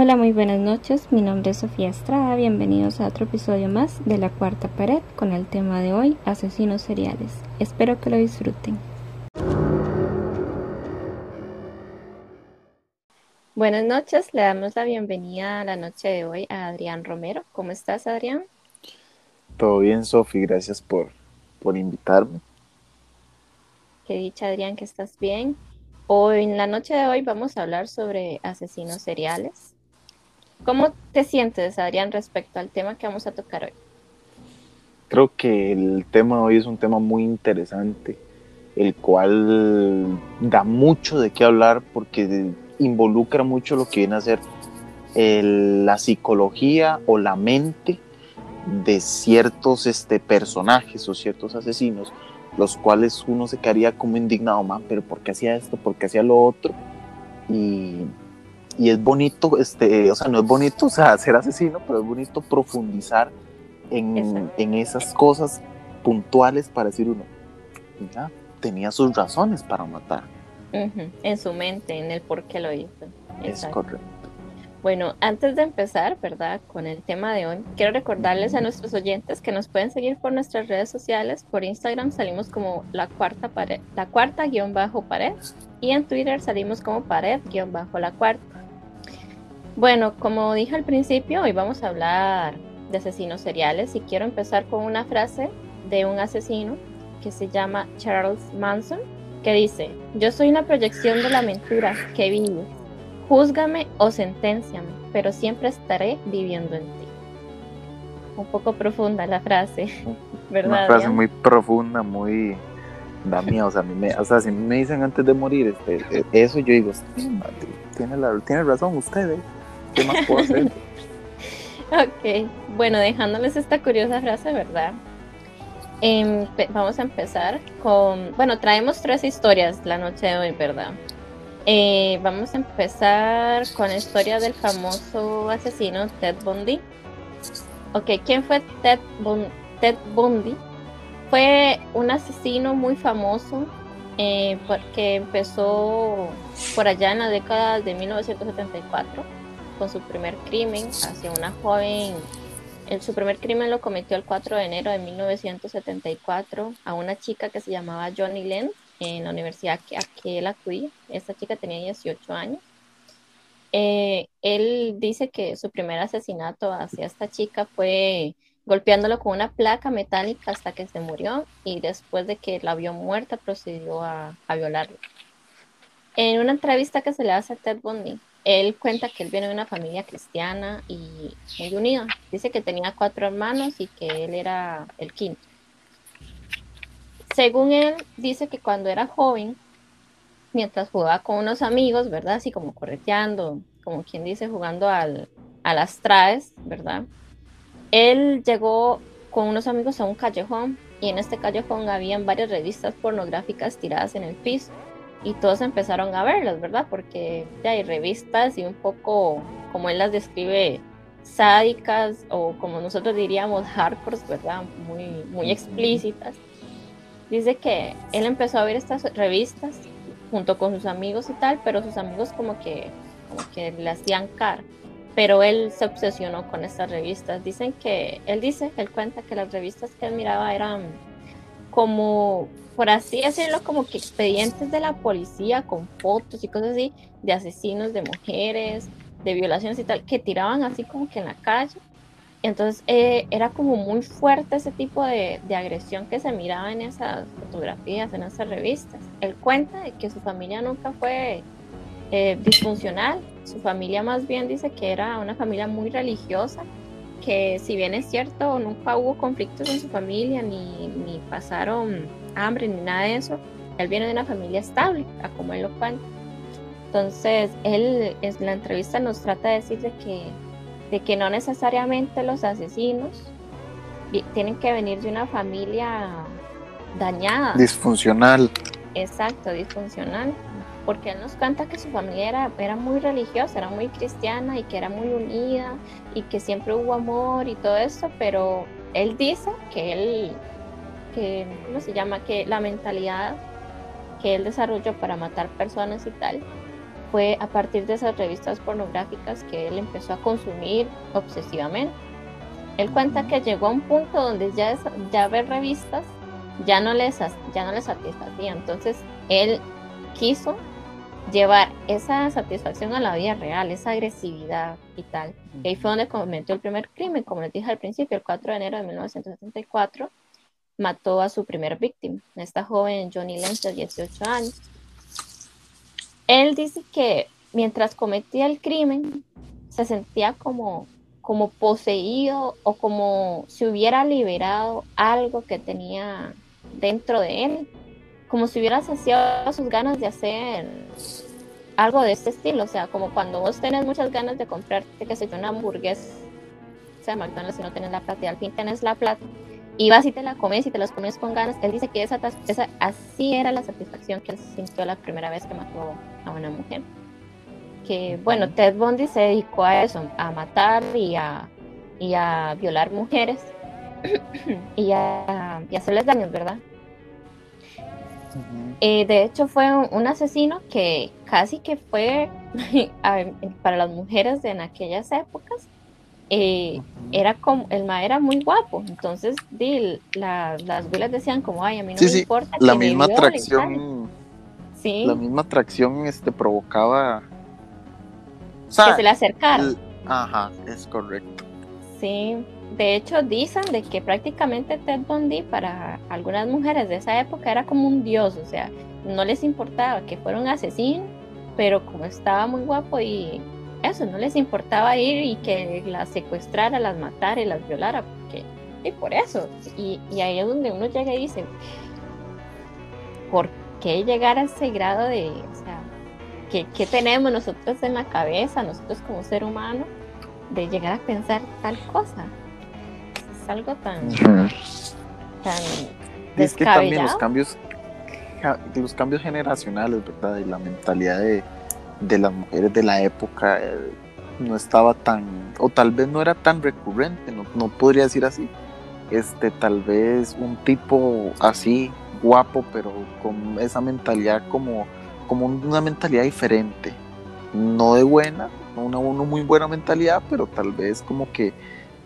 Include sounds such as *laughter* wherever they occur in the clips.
Hola, muy buenas noches. Mi nombre es Sofía Estrada. Bienvenidos a otro episodio más de La Cuarta Pared con el tema de hoy, asesinos seriales. Espero que lo disfruten. Buenas noches, le damos la bienvenida a la noche de hoy a Adrián Romero. ¿Cómo estás, Adrián? Todo bien, Sofi, gracias por, por invitarme. Qué dicha, Adrián, que estás bien. Hoy, en la noche de hoy, vamos a hablar sobre asesinos seriales. ¿Cómo te sientes, Adrián, respecto al tema que vamos a tocar hoy? Creo que el tema hoy es un tema muy interesante, el cual da mucho de qué hablar porque involucra mucho lo que viene a ser la psicología o la mente de ciertos este, personajes o ciertos asesinos, los cuales uno se quedaría como indignado, man, pero ¿por qué hacía esto? ¿Por qué hacía lo otro? Y y es bonito, este, o sea, no es bonito o sea, ser asesino, pero es bonito profundizar en, en esas cosas puntuales para decir uno, mira, tenía sus razones para matar. En su mente, en el por qué lo hizo. Es correcto. Bueno, antes de empezar, ¿verdad? Con el tema de hoy, quiero recordarles a nuestros oyentes que nos pueden seguir por nuestras redes sociales. Por Instagram salimos como la cuarta pared, la cuarta guion bajo pared, y en Twitter salimos como pared guion bajo la cuarta. Bueno, como dije al principio, hoy vamos a hablar de asesinos seriales y quiero empezar con una frase de un asesino que se llama Charles Manson, que dice, yo soy una proyección de la mentira que vives, júzgame o senténciame, pero siempre estaré viviendo en ti. Un poco profunda la frase, *laughs* ¿verdad? Una frase muy profunda, muy... Da miedo, o sea, me, o sea, si me dicen antes de morir este, e, eso, yo digo, tiene, la, tiene razón ustedes. ¿Qué más *laughs* ok, bueno, dejándoles esta curiosa frase, ¿verdad? Em, vamos a empezar con, bueno, traemos tres historias la noche de hoy, ¿verdad? Eh, vamos a empezar con la historia del famoso asesino Ted Bundy. Ok, ¿quién fue Ted, Ted Bundy? Fue un asesino muy famoso eh, que empezó por allá en la década de 1974 con su primer crimen hacia una joven. El, su primer crimen lo cometió el 4 de enero de 1974 a una chica que se llamaba Johnny Lenz en la universidad que, a que él acudía. Esta chica tenía 18 años. Eh, él dice que su primer asesinato hacia esta chica fue golpeándolo con una placa metálica hasta que se murió y después de que la vio muerta procedió a, a violarla. En una entrevista que se le hace a Ted Bundy, él cuenta que él viene de una familia cristiana y muy unida. Dice que tenía cuatro hermanos y que él era el quinto. Según él, dice que cuando era joven, mientras jugaba con unos amigos, ¿verdad? Así como correteando, como quien dice, jugando al, a las traes, ¿verdad? Él llegó con unos amigos a un callejón y en este callejón habían varias revistas pornográficas tiradas en el piso y todos empezaron a verlas, ¿verdad? Porque ya hay revistas y un poco, como él las describe, sádicas o como nosotros diríamos hardcore, ¿verdad? Muy, muy explícitas. Dice que él empezó a ver estas revistas junto con sus amigos y tal, pero sus amigos como que, como que le hacían cara. Pero él se obsesionó con estas revistas. Dicen que, él dice, él cuenta que las revistas que él miraba eran como por así decirlo, como que expedientes de la policía con fotos y cosas así de asesinos de mujeres, de violaciones y tal, que tiraban así como que en la calle. Entonces eh, era como muy fuerte ese tipo de, de, agresión que se miraba en esas fotografías, en esas revistas. Él cuenta de que su familia nunca fue eh, disfuncional, su familia más bien dice que era una familia muy religiosa, que si bien es cierto, nunca hubo conflictos en su familia ni, ni pasaron hambre ni nada de eso. Él viene de una familia estable, a como él lo cuenta. Entonces, él en la entrevista nos trata de decir de que, de que no necesariamente los asesinos tienen que venir de una familia dañada. Disfuncional. Exacto, disfuncional. Porque él nos cuenta que su familia era, era muy religiosa, era muy cristiana y que era muy unida y que siempre hubo amor y todo eso, pero él dice que él que, ¿cómo se llama? Que la mentalidad que él desarrolló para matar personas y tal, fue a partir de esas revistas pornográficas que él empezó a consumir obsesivamente. Él cuenta que llegó a un punto donde ya, ya ver revistas ya no, les, ya no les satisfacía. Entonces él quiso llevar esa satisfacción a la vida real, esa agresividad y tal. Y ahí fue donde cometió el primer crimen, como les dije al principio, el 4 de enero de 1974, mató a su primer víctima, esta joven Johnny Lenz de 18 años. Él dice que mientras cometía el crimen, se sentía como, como poseído o como si hubiera liberado algo que tenía dentro de él como si hubiera saciado sus ganas de hacer algo de este estilo, o sea, como cuando vos tenés muchas ganas de comprarte, que sé yo, una hamburguesa de McDonald's si no tenés la plata y al fin tenés la plata y vas y te la comes y te las comes con ganas, él dice que esa, esa así era la satisfacción que él sintió la primera vez que mató a una mujer. Que bueno, Ted Bundy se dedicó a eso, a matar y a, y a violar mujeres *coughs* y a, y hacerles daños, ¿verdad? Eh, de hecho, fue un, asesino que casi que fue *laughs* para las mujeres de en aquellas épocas. Eh, era como el ma era muy guapo. Entonces las güelas decían como ay a mí no me importa la misma atracción sí. La misma atracción este provocaba que se le acercara. ajá es correcto. Sí de hecho, dicen de que prácticamente Ted Bundy para algunas mujeres de esa época era como un dios, o sea, no les importaba que fuera un asesino, pero como estaba muy guapo y eso, no les importaba ir y que las secuestrara, las matara y las violara, porque, y por eso, y, ahí es donde uno llega y dice, ¿por qué llegar a ese grado de, o sea, ¿qué, qué tenemos nosotros en la cabeza, nosotros como ser humano, de llegar a pensar tal cosa? Algo tan, es que también los cambios los cambios generacionales verdad y la mentalidad de, las mujeres de la época eh, no estaba tan o tal vez no era tan recurrente no, podría decir así. Este tal vez un tipo así guapo pero con esa mentalidad como como una mentalidad diferente. No de buena no una, una muy buena mentalidad pero tal vez como que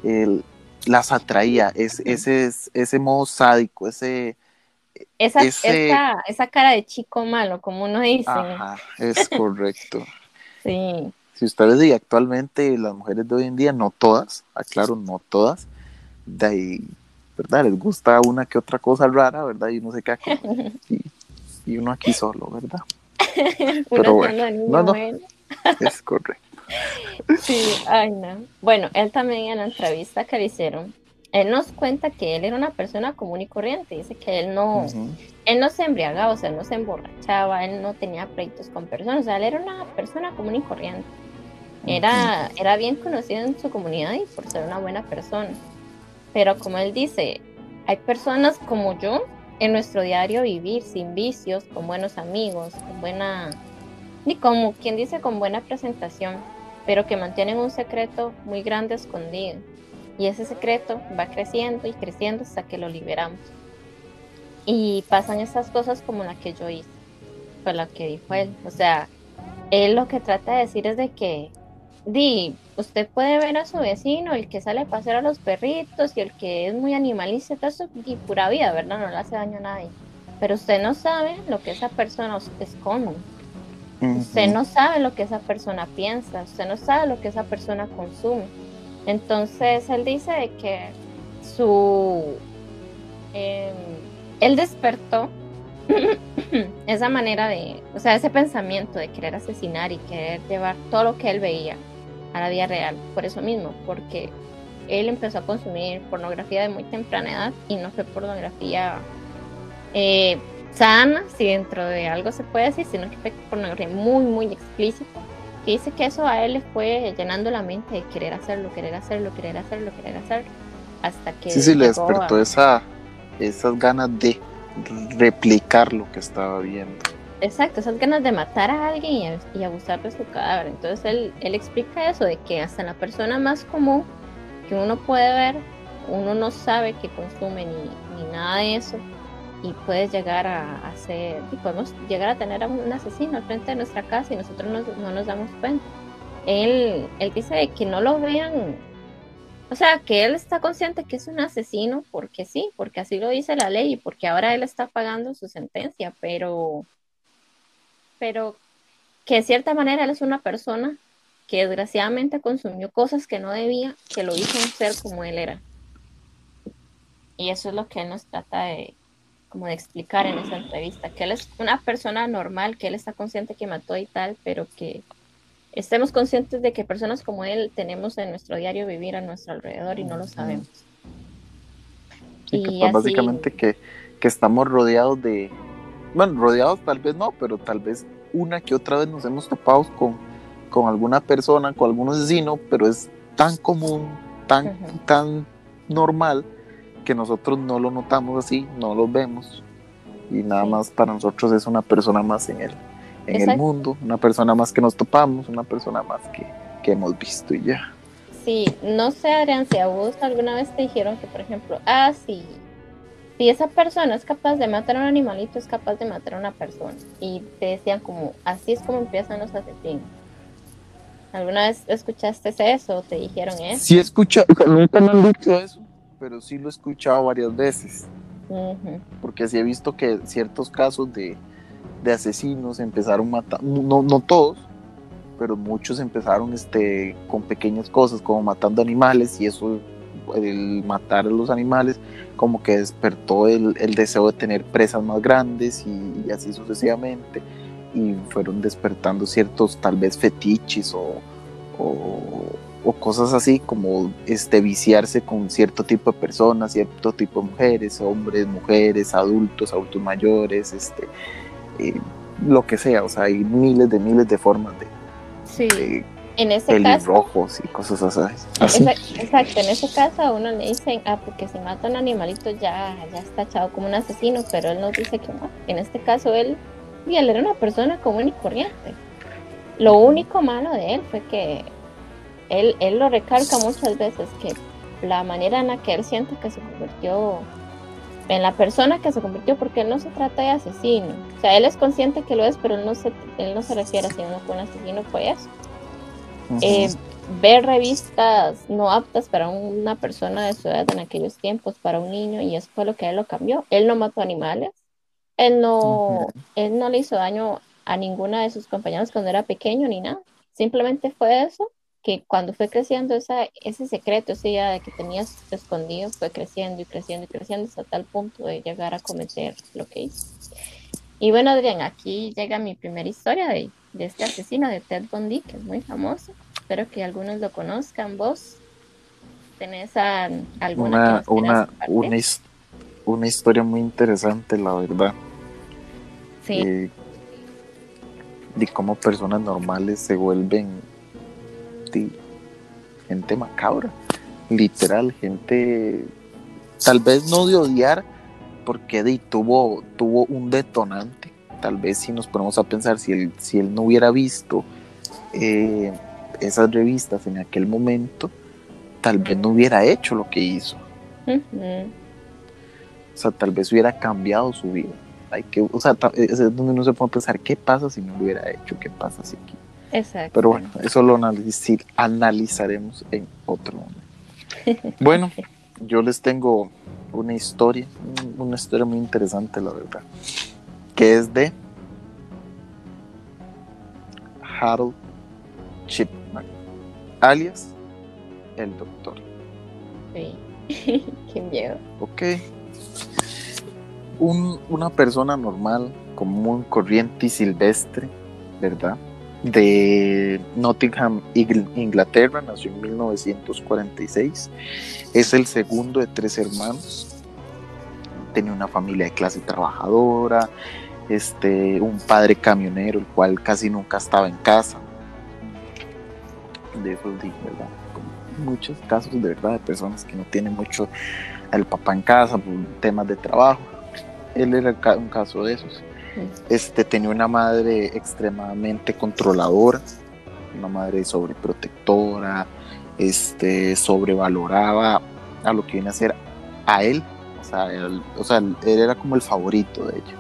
el, las atraía, es, ese, ese modo sádico, ese... Esa, esa, cara de chico malo, como uno dice. Ajá, es *laughs* correcto. sí. Si ustedes dicen actualmente, las mujeres de hoy en día, no todas, aclaro, no todas, de ahí, ¿verdad? Les gusta una que otra cosa rara, ¿verdad? Y uno se cae y, y uno aquí solo, ¿verdad? *laughs* Pero bueno, no, no, es correcto. Sí, ay no. Bueno, él también en la entrevista que le hicieron, él nos cuenta que él era una persona común y corriente. Dice que él no, él no se embriagaba, o sea, él no se emborrachaba, él no tenía pleitos con personas, o sea, él era una persona común y corriente. Era, era bien conocido en su comunidad y por ser una buena persona. Pero como él dice, hay personas como yo en nuestro diario vivir sin vicios, con buenos amigos, con buena, ni como quien dice, con buena presentación pero que mantienen un secreto muy grande escondido. Y ese secreto va creciendo y creciendo hasta que lo liberamos. Y pasan esas cosas como la que yo hice, fue la que dijo él. O sea, él lo que trata de decir es de que, di, usted puede ver a su vecino, el que sale a pasear a los perritos y el que es muy animalista, todo eso, y pura vida, ¿verdad? No le hace daño a nadie. Pero usted no sabe lo que esa persona esconde. Usted no sabe lo que esa persona piensa, usted no sabe lo que esa persona consume. Entonces él dice que su... Em, él despertó *clears throat* esa manera de, o sea, ese pensamiento de querer asesinar y querer llevar todo lo que él veía a la vida real, por eso mismo, porque él empezó a consumir pornografía de muy temprana edad y no fue pornografía eh, sana, si dentro de algo se puede decir, sino que fue pornografía muy, muy explícita, que dice que eso a él le fue llenando la mente de querer hacerlo, querer hacerlo, querer hacerlo, querer hacerlo, hasta que... Sí, sí, le despertó esa, esas ganas de replicar lo que estaba viendo. Exacto, esas ganas de matar a alguien y, abusar de su cadáver. Entonces él, él explica eso, de que hasta la persona más común que uno puede ver, uno no sabe que consume ni, ni nada de eso, y puedes llegar a, hacer, y podemos llegar a tener a un asesino al frente de nuestra casa y nosotros no, nos damos cuenta. Él, él dice que no lo vean, o sea, que él está consciente que es un asesino porque sí, porque así lo dice la ley y porque ahora él está pagando su sentencia, pero, pero que de cierta manera él es una persona que desgraciadamente consumió cosas que no debía, que lo hizo un ser como él era. Y eso es lo que él nos trata de, como de explicar en esa entrevista, que él es una persona normal, que él está consciente que mató y tal, pero que estemos conscientes de que personas como él tenemos en nuestro diario vivir a nuestro alrededor y no lo sabemos. y pues, básicamente que, que estamos rodeados de, bueno, rodeados tal vez no, pero tal vez una que otra vez nos hemos topado con, con alguna persona, con algún asesino, pero es tan común, tan, tan normal que nosotros no lo notamos así, no lo vemos y nada más para nosotros es una persona más en el, en el mundo, una persona más que nos topamos, una persona más que, que hemos visto y ya. Sí, no sé Adrián, si a vos alguna vez te dijeron que por ejemplo, ah, sí, si esa persona es capaz de matar a un animalito, es capaz de matar a una persona. Y te decían como, así es como empiezan los asesinos. ¿Alguna vez escuchaste eso o te dijeron eso? Sí, escucha, nunca me han dicho eso pero sí lo he escuchado varias veces. Porque sí he visto que ciertos casos de, de asesinos empezaron matando, no, no todos, pero muchos empezaron este, con pequeñas cosas, como matando animales, y eso, el matar a los animales, como que despertó el, el deseo de tener presas más grandes y, así sucesivamente, y fueron despertando ciertos tal vez fetiches o, o cosas así como este viciarse con cierto tipo de personas, cierto tipo de mujeres, hombres, mujeres, adultos, adultos mayores, este eh, lo que sea, o sea, hay miles de miles de formas de, sí. en ese caso rojos y cosas así. Exacto, en ese caso a uno le dicen, ah, porque si mata a un animalito ya, ya está echado como un asesino, pero él nos dice que no. En este caso él, él era una persona común y corriente. Lo único malo de él fue que él, él lo recalca muchas veces, que la manera en la que él siente que se convirtió en la persona que se convirtió, porque él no se trata de asesino. O sea, él es consciente que lo es, pero él no se, él no se refiere a si uno fue un asesino, fue eso. Eh, ver revistas no aptas para una persona de su edad en aquellos tiempos, para un niño, y eso fue lo que él lo cambió. Él no mató animales, él no, él no le hizo daño a ninguna de sus compañeros cuando era pequeño ni nada. Simplemente fue eso que cuando fue creciendo esa, ese secreto, esa idea de que tenías escondido, fue creciendo y creciendo y creciendo hasta tal punto de llegar a cometer lo que hizo. Y bueno, Adrián, aquí llega mi primera historia de, de este asesino de Ted Bundy, que es muy famoso. Espero que algunos lo conozcan. ¿Vos tenés alguna una, una, una, historia muy interesante, la verdad? Sí. Eh, de cómo personas normales se vuelven gente, macabra, literal, gente tal vez no de odiar, porque de, tuvo, tuvo un detonante. Tal vez si nos ponemos a pensar, si él, si él no hubiera visto eh, esas revistas en aquel momento, tal vez no hubiera hecho lo que hizo. O sea, tal vez hubiera cambiado su vida. Hay que, o sea, es donde uno se puede pensar, ¿qué pasa si no lo hubiera hecho? ¿Qué pasa si Exacto. Pero bueno, eso lo analizaremos en otro momento. *laughs* Bueno, yo les tengo una historia, una historia muy interesante, la verdad, que es de Harold Chipman, alias el doctor. Sí, *laughs* qué miedo. Ok. una persona normal, común, corriente y silvestre, ¿verdad? De Nottingham, Inglaterra, nació en 1946. Es el segundo de tres hermanos. Tenía una familia de clase trabajadora, este, un padre camionero, el cual casi nunca estaba en casa. De ¿verdad? muchos casos de verdad de personas que no tienen mucho al papá en casa por temas de trabajo. Él era un caso de esos. Este, tenía una madre extremadamente controladora, una madre sobreprotectora, este, sobrevaloraba a lo que viene a ser a él, O sea, él, o sea, él era como el favorito de ella.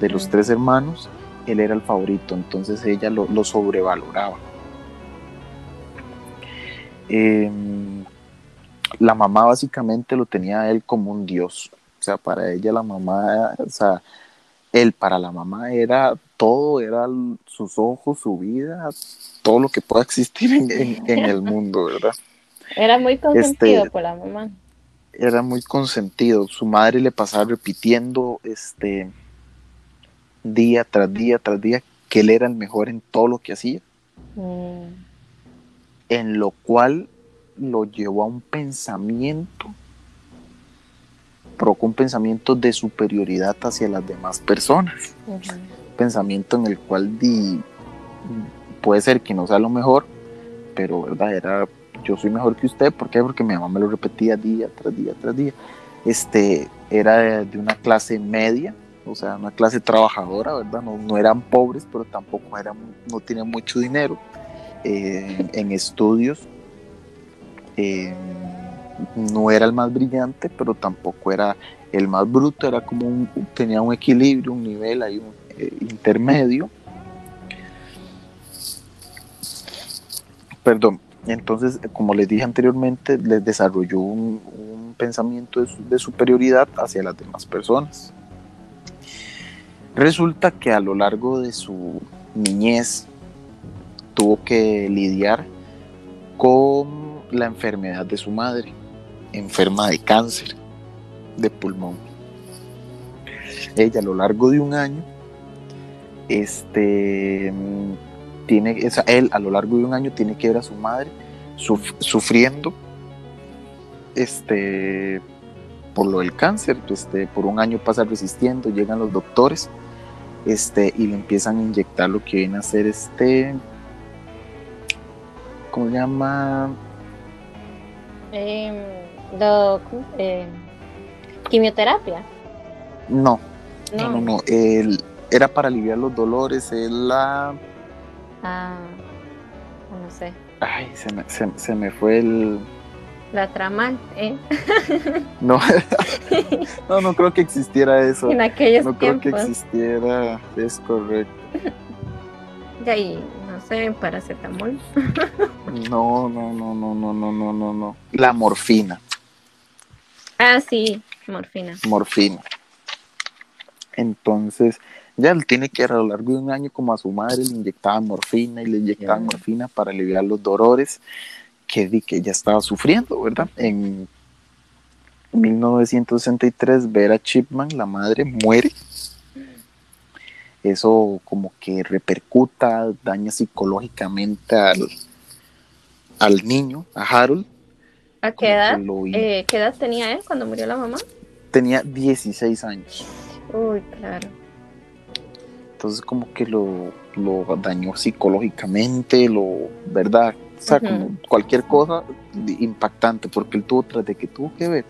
De los tres hermanos, él era el favorito, entonces ella lo, lo sobrevaloraba. Em, la mamá básicamente lo tenía a él como un dios. O sea, para ella la mamá, o sea, él para la mamá era todo, era sus ojos, su vida, todo lo que pueda existir en, el mundo, ¿verdad? Era muy consentido este, por la mamá. Era muy consentido. Su madre le pasaba repitiendo este día tras día tras día que él era el mejor en todo lo que hacía. Mm. En lo cual lo llevó a un pensamiento, provocó un pensamiento de superioridad hacia las demás personas. Pensamiento en el cual di, puede ser que no sea lo mejor, pero verdad era yo soy mejor que usted, ¿por qué? Porque mi mamá me lo repetía día tras día tras día. Este era de, una clase media, o sea, una clase trabajadora, ¿verdad? No, no eran pobres, pero tampoco eran, no tenían mucho dinero eh, en estudios eh, no era el más brillante, pero tampoco era el más bruto, era como un, tenía un equilibrio, un nivel ahí un, eh, intermedio. Perdón, entonces, como les dije anteriormente, les desarrolló un, pensamiento de, de, superioridad hacia las demás personas. Resulta que a lo largo de su niñez tuvo que lidiar con la enfermedad de su madre, enferma de cáncer de pulmón. Ella a lo largo de un año, este, tiene, él a lo largo de un año tiene que ver a su madre sufriendo este, por lo del cáncer, este, por un año pasa resistiendo, llegan los doctores este, y le empiezan a inyectar lo que viene a ser este, ¿cómo se llama? Eh, eh, quimioterapia. No, no, no, no. era para aliviar los dolores. La. Ah, no sé. Ay, se me, se, me fue el. La tramal, ¿eh? *laughs* No, *laughs* no, no creo que existiera eso. En aquellos No creo que existiera, es correcto. De ahí sé, paracetamol. no, no, no, no, no, no, no, no, no. La morfina. Ah, sí, morfina. Morfina. Entonces, ya él tiene que ir a lo largo de un año como a su madre le inyectaban morfina y le inyectaban morfina para aliviar los dolores que, que ella estaba sufriendo, ¿verdad? En 1963, Vera Chipman, la madre, muere eso como que repercuta, daña psicológicamente al, al niño, a Harold. ¿A qué edad? Eh, ¿Qué edad tenía él cuando murió la mamá? Tenía 16 años. Uy, claro. Entonces como que lo, lo dañó psicológicamente, lo, ¿verdad? O sea, como cualquier cosa impactante, porque él tuvo, tras de que tuvo que ver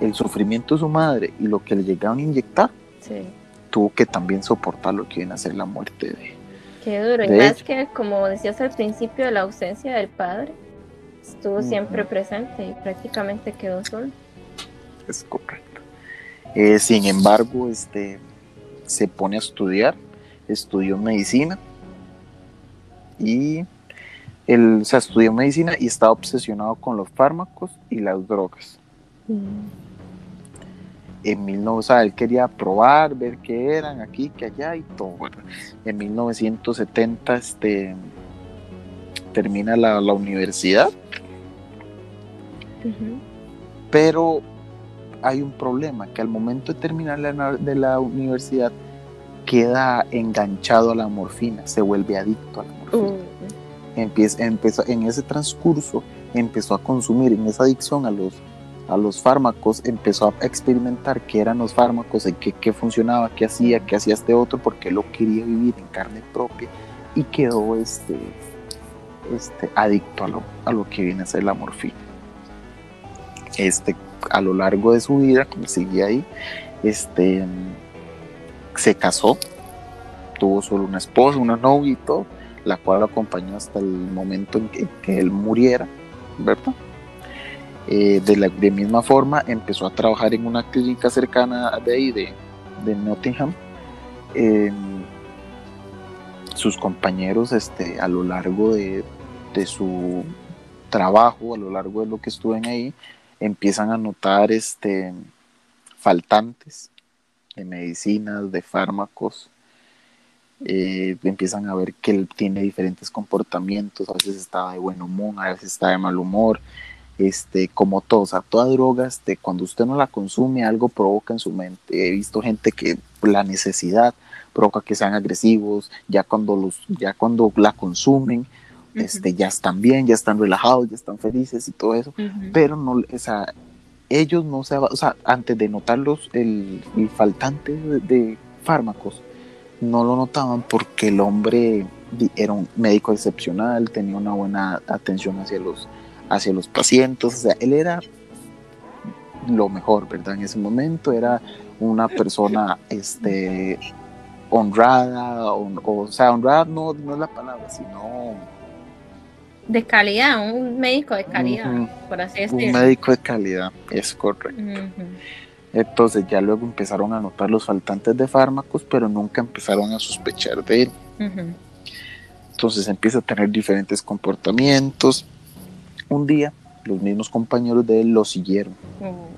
el sufrimiento de su madre y lo que le llegaron a inyectar, sí tuvo que también soportar lo que viene a ser la muerte de. Qué duro, y más que, como decías al principio, la ausencia del padre estuvo siempre presente y prácticamente quedó solo. Es correcto. Eh, sin embargo, este, se pone a estudiar, estudió medicina y él o sea, estudió medicina y estaba obsesionado con los fármacos y las drogas. Mm en 19, o sea, él quería probar, ver qué eran aquí, que allá y todo. En 1970 este, termina la, universidad, pero hay un problema, que al momento de terminar la, de la universidad queda enganchado a la morfina, se vuelve adicto a la morfina. Empieza, empezó, en ese transcurso empezó a consumir en esa adicción a los a los fármacos, empezó a experimentar qué eran los fármacos, qué, qué funcionaba, qué hacía, qué hacía este otro, porque lo quería vivir en carne propia y quedó este, este, adicto a lo, a lo que viene a ser la morfina. Este, a lo largo de su vida, como seguía ahí, este, se casó, tuvo solo una esposa, una novia y todo, la cual lo acompañó hasta el momento en que, que él muriera, ¿verdad? Eh, de la de misma forma, empezó a trabajar en una clínica cercana de ahí, de, de Nottingham. sus compañeros este, a lo largo de, de, su trabajo, a lo largo de lo que estuven ahí, empiezan a notar este, faltantes de medicinas, de fármacos, eh, empiezan a ver que él tiene diferentes comportamientos, a veces está de buen humor, a veces está de mal humor, este, como todo, o sea, toda droga, este, cuando usted no la consume, algo provoca en su mente. He visto gente que la necesidad provoca que sean agresivos, ya cuando, los, ya cuando la consumen, este, ya están bien, ya están relajados, ya están felices y todo eso, pero no, o sea, ellos no se, o sea, antes de notarlos el, el faltante de, fármacos, no lo notaban porque el hombre era un médico excepcional, tenía una buena atención hacia los, hacia los pacientes, o sea, él era lo mejor, ¿verdad? En ese momento era una persona este, honrada, o, o sea, honrada no, no es la palabra, sino de calidad, un médico de calidad, por así decirlo. Un médico de calidad, es correcto. Entonces ya luego empezaron a notar los faltantes de fármacos, pero nunca empezaron a sospechar de él. Entonces empieza a tener diferentes comportamientos. Un día los mismos compañeros de él lo siguieron. Oh.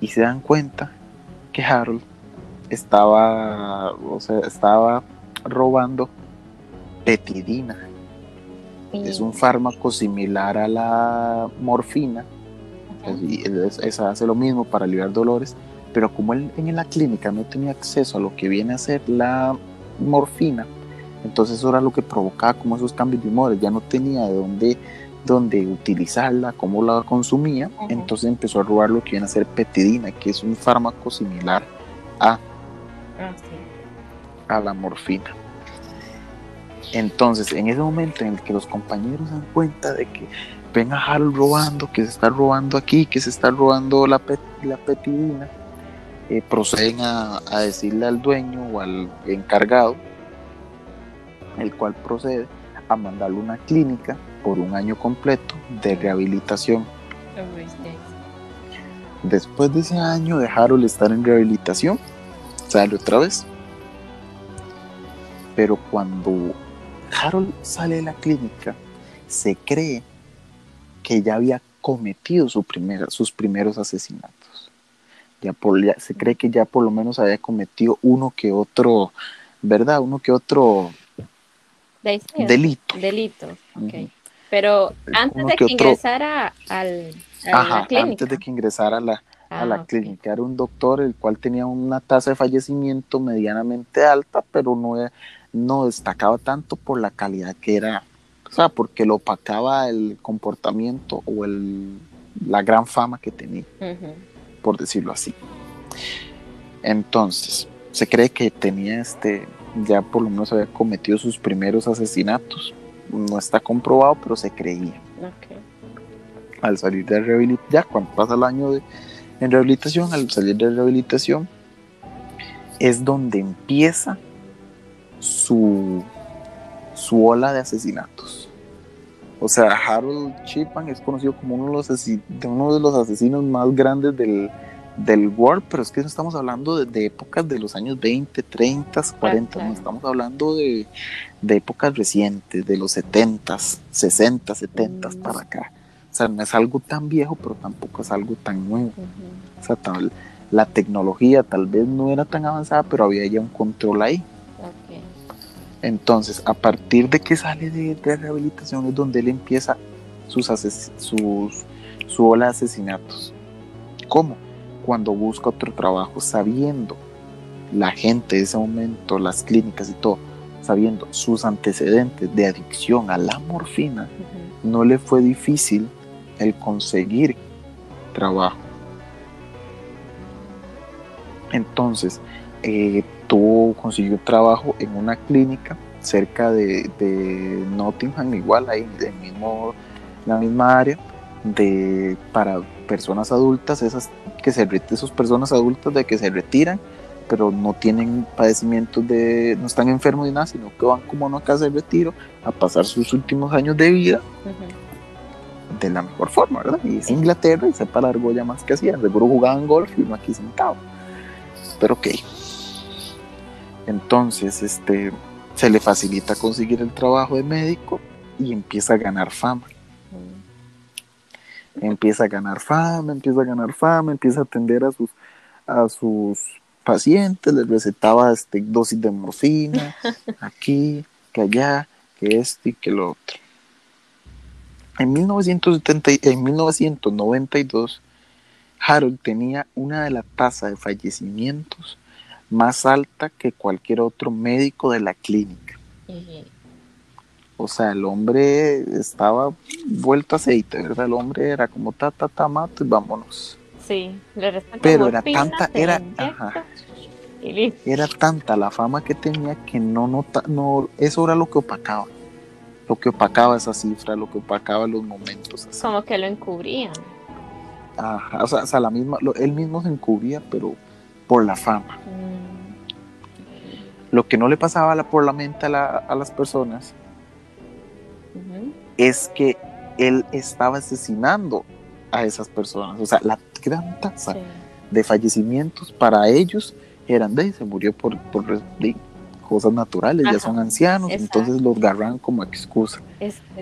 Y se dan cuenta que Harold estaba, o sea, estaba robando petidina es un fármaco similar a la morfina. Esa hace lo mismo para aliviar dolores, pero como él en la clínica no tenía acceso a lo que viene a ser la morfina, entonces eso era lo que provocaba como esos cambios de humores, ya no tenía de dónde, dónde utilizarla, cómo la consumía, entonces empezó a robar lo que viene a ser petidina, que es un fármaco similar a, ah, a la morfina. Entonces, en ese momento en el que los compañeros dan cuenta de que ven a Harold robando, que se está robando aquí, que se está robando la, la petidina, eh, proceden a, decirle al dueño o al encargado, el cual procede a mandarle una clínica por un año completo de rehabilitación. Después de ese año de Harold estar en rehabilitación, sale otra vez. Pero cuando Harold sale de la clínica, se cree que ya había cometido sus primeros asesinatos. Ya, se cree que ya por lo menos había cometido uno que otro, ¿verdad? Uno que otro delito. Delito, ok. Pero antes de que, ingresara al, a la clínica. Antes de que ingresara a la, a la ah, clínica. Era un doctor el cual tenía una tasa de fallecimiento medianamente alta, pero no, no destacaba tanto por la calidad que era, o sea, porque lo opacaba el comportamiento o el, la gran fama que tenía, por decirlo así. Entonces, se cree que tenía este, ya por lo menos había cometido sus primeros asesinatos. No está comprobado, pero se creía. Al salir de rehabilitación, ya cuando pasa el año de, en rehabilitación, al salir de rehabilitación, es donde empieza su, su ola de asesinatos. O sea, Harold Chipman es conocido como uno de los, uno de los asesinos más grandes del, del world, pero es que no estamos hablando de, épocas de los años 20, 30, 40, no estamos hablando de, épocas recientes, de los 70, 60, 70 para acá. O sea, no es algo tan viejo, pero tampoco es algo tan nuevo. O sea, la tecnología tal vez no era tan avanzada, pero había ya un control ahí. Entonces, a partir de que sale de, rehabilitación es donde él empieza sus, sus, su ola de asesinatos. ¿Cómo? Cuando busca otro trabajo, sabiendo la gente de ese momento, las clínicas y todo, sabiendo sus antecedentes de adicción a la morfina, no le fue difícil el conseguir trabajo. Entonces, eh, tuvo, consiguió trabajo en una clínica cerca de, Nottingham, igual ahí, en mismo, la misma área, de, para personas adultas, esas que se esas personas adultas de que se retiran, pero no tienen padecimientos de, no están enfermos ni nada, sino que van como a una casa de retiro a pasar sus últimos años de vida de la mejor forma, ¿verdad? Y es Inglaterra y sepa la argolla más que hacía. Seguro jugaban golf y uno aquí sentado. Pero ok. Entonces, este, se le facilita conseguir el trabajo de médico y empieza a ganar fama. Empieza a ganar fama, empieza a ganar fama, empieza a atender a sus, a sus pacientes, les recetaba este, dosis de morfina, *laughs* aquí, que allá, que esto y que lo otro. En, 1970, en 1992, Harold tenía una de las tasas de fallecimientos más alta que cualquier otro médico de la clínica. O sea, el hombre estaba vuelto a aceite, ¿verdad? El hombre era como ta, ta, ta, mato y vámonos. Sí, le Pero era tanta, era, era tanta la fama que tenía que no nota, no, eso era lo que opacaba. Lo que opacaba esa cifra, lo que opacaba los momentos. Como que lo encubrían. Ajá, o sea, la misma, él mismo se encubría, pero por la fama. Mm. Lo que no le pasaba por la mente a, las personas es que él estaba asesinando a esas personas. O sea, la gran tasa de fallecimientos para ellos eran de, se murió por, por cosas naturales, ya son ancianos, entonces los agarran como excusa.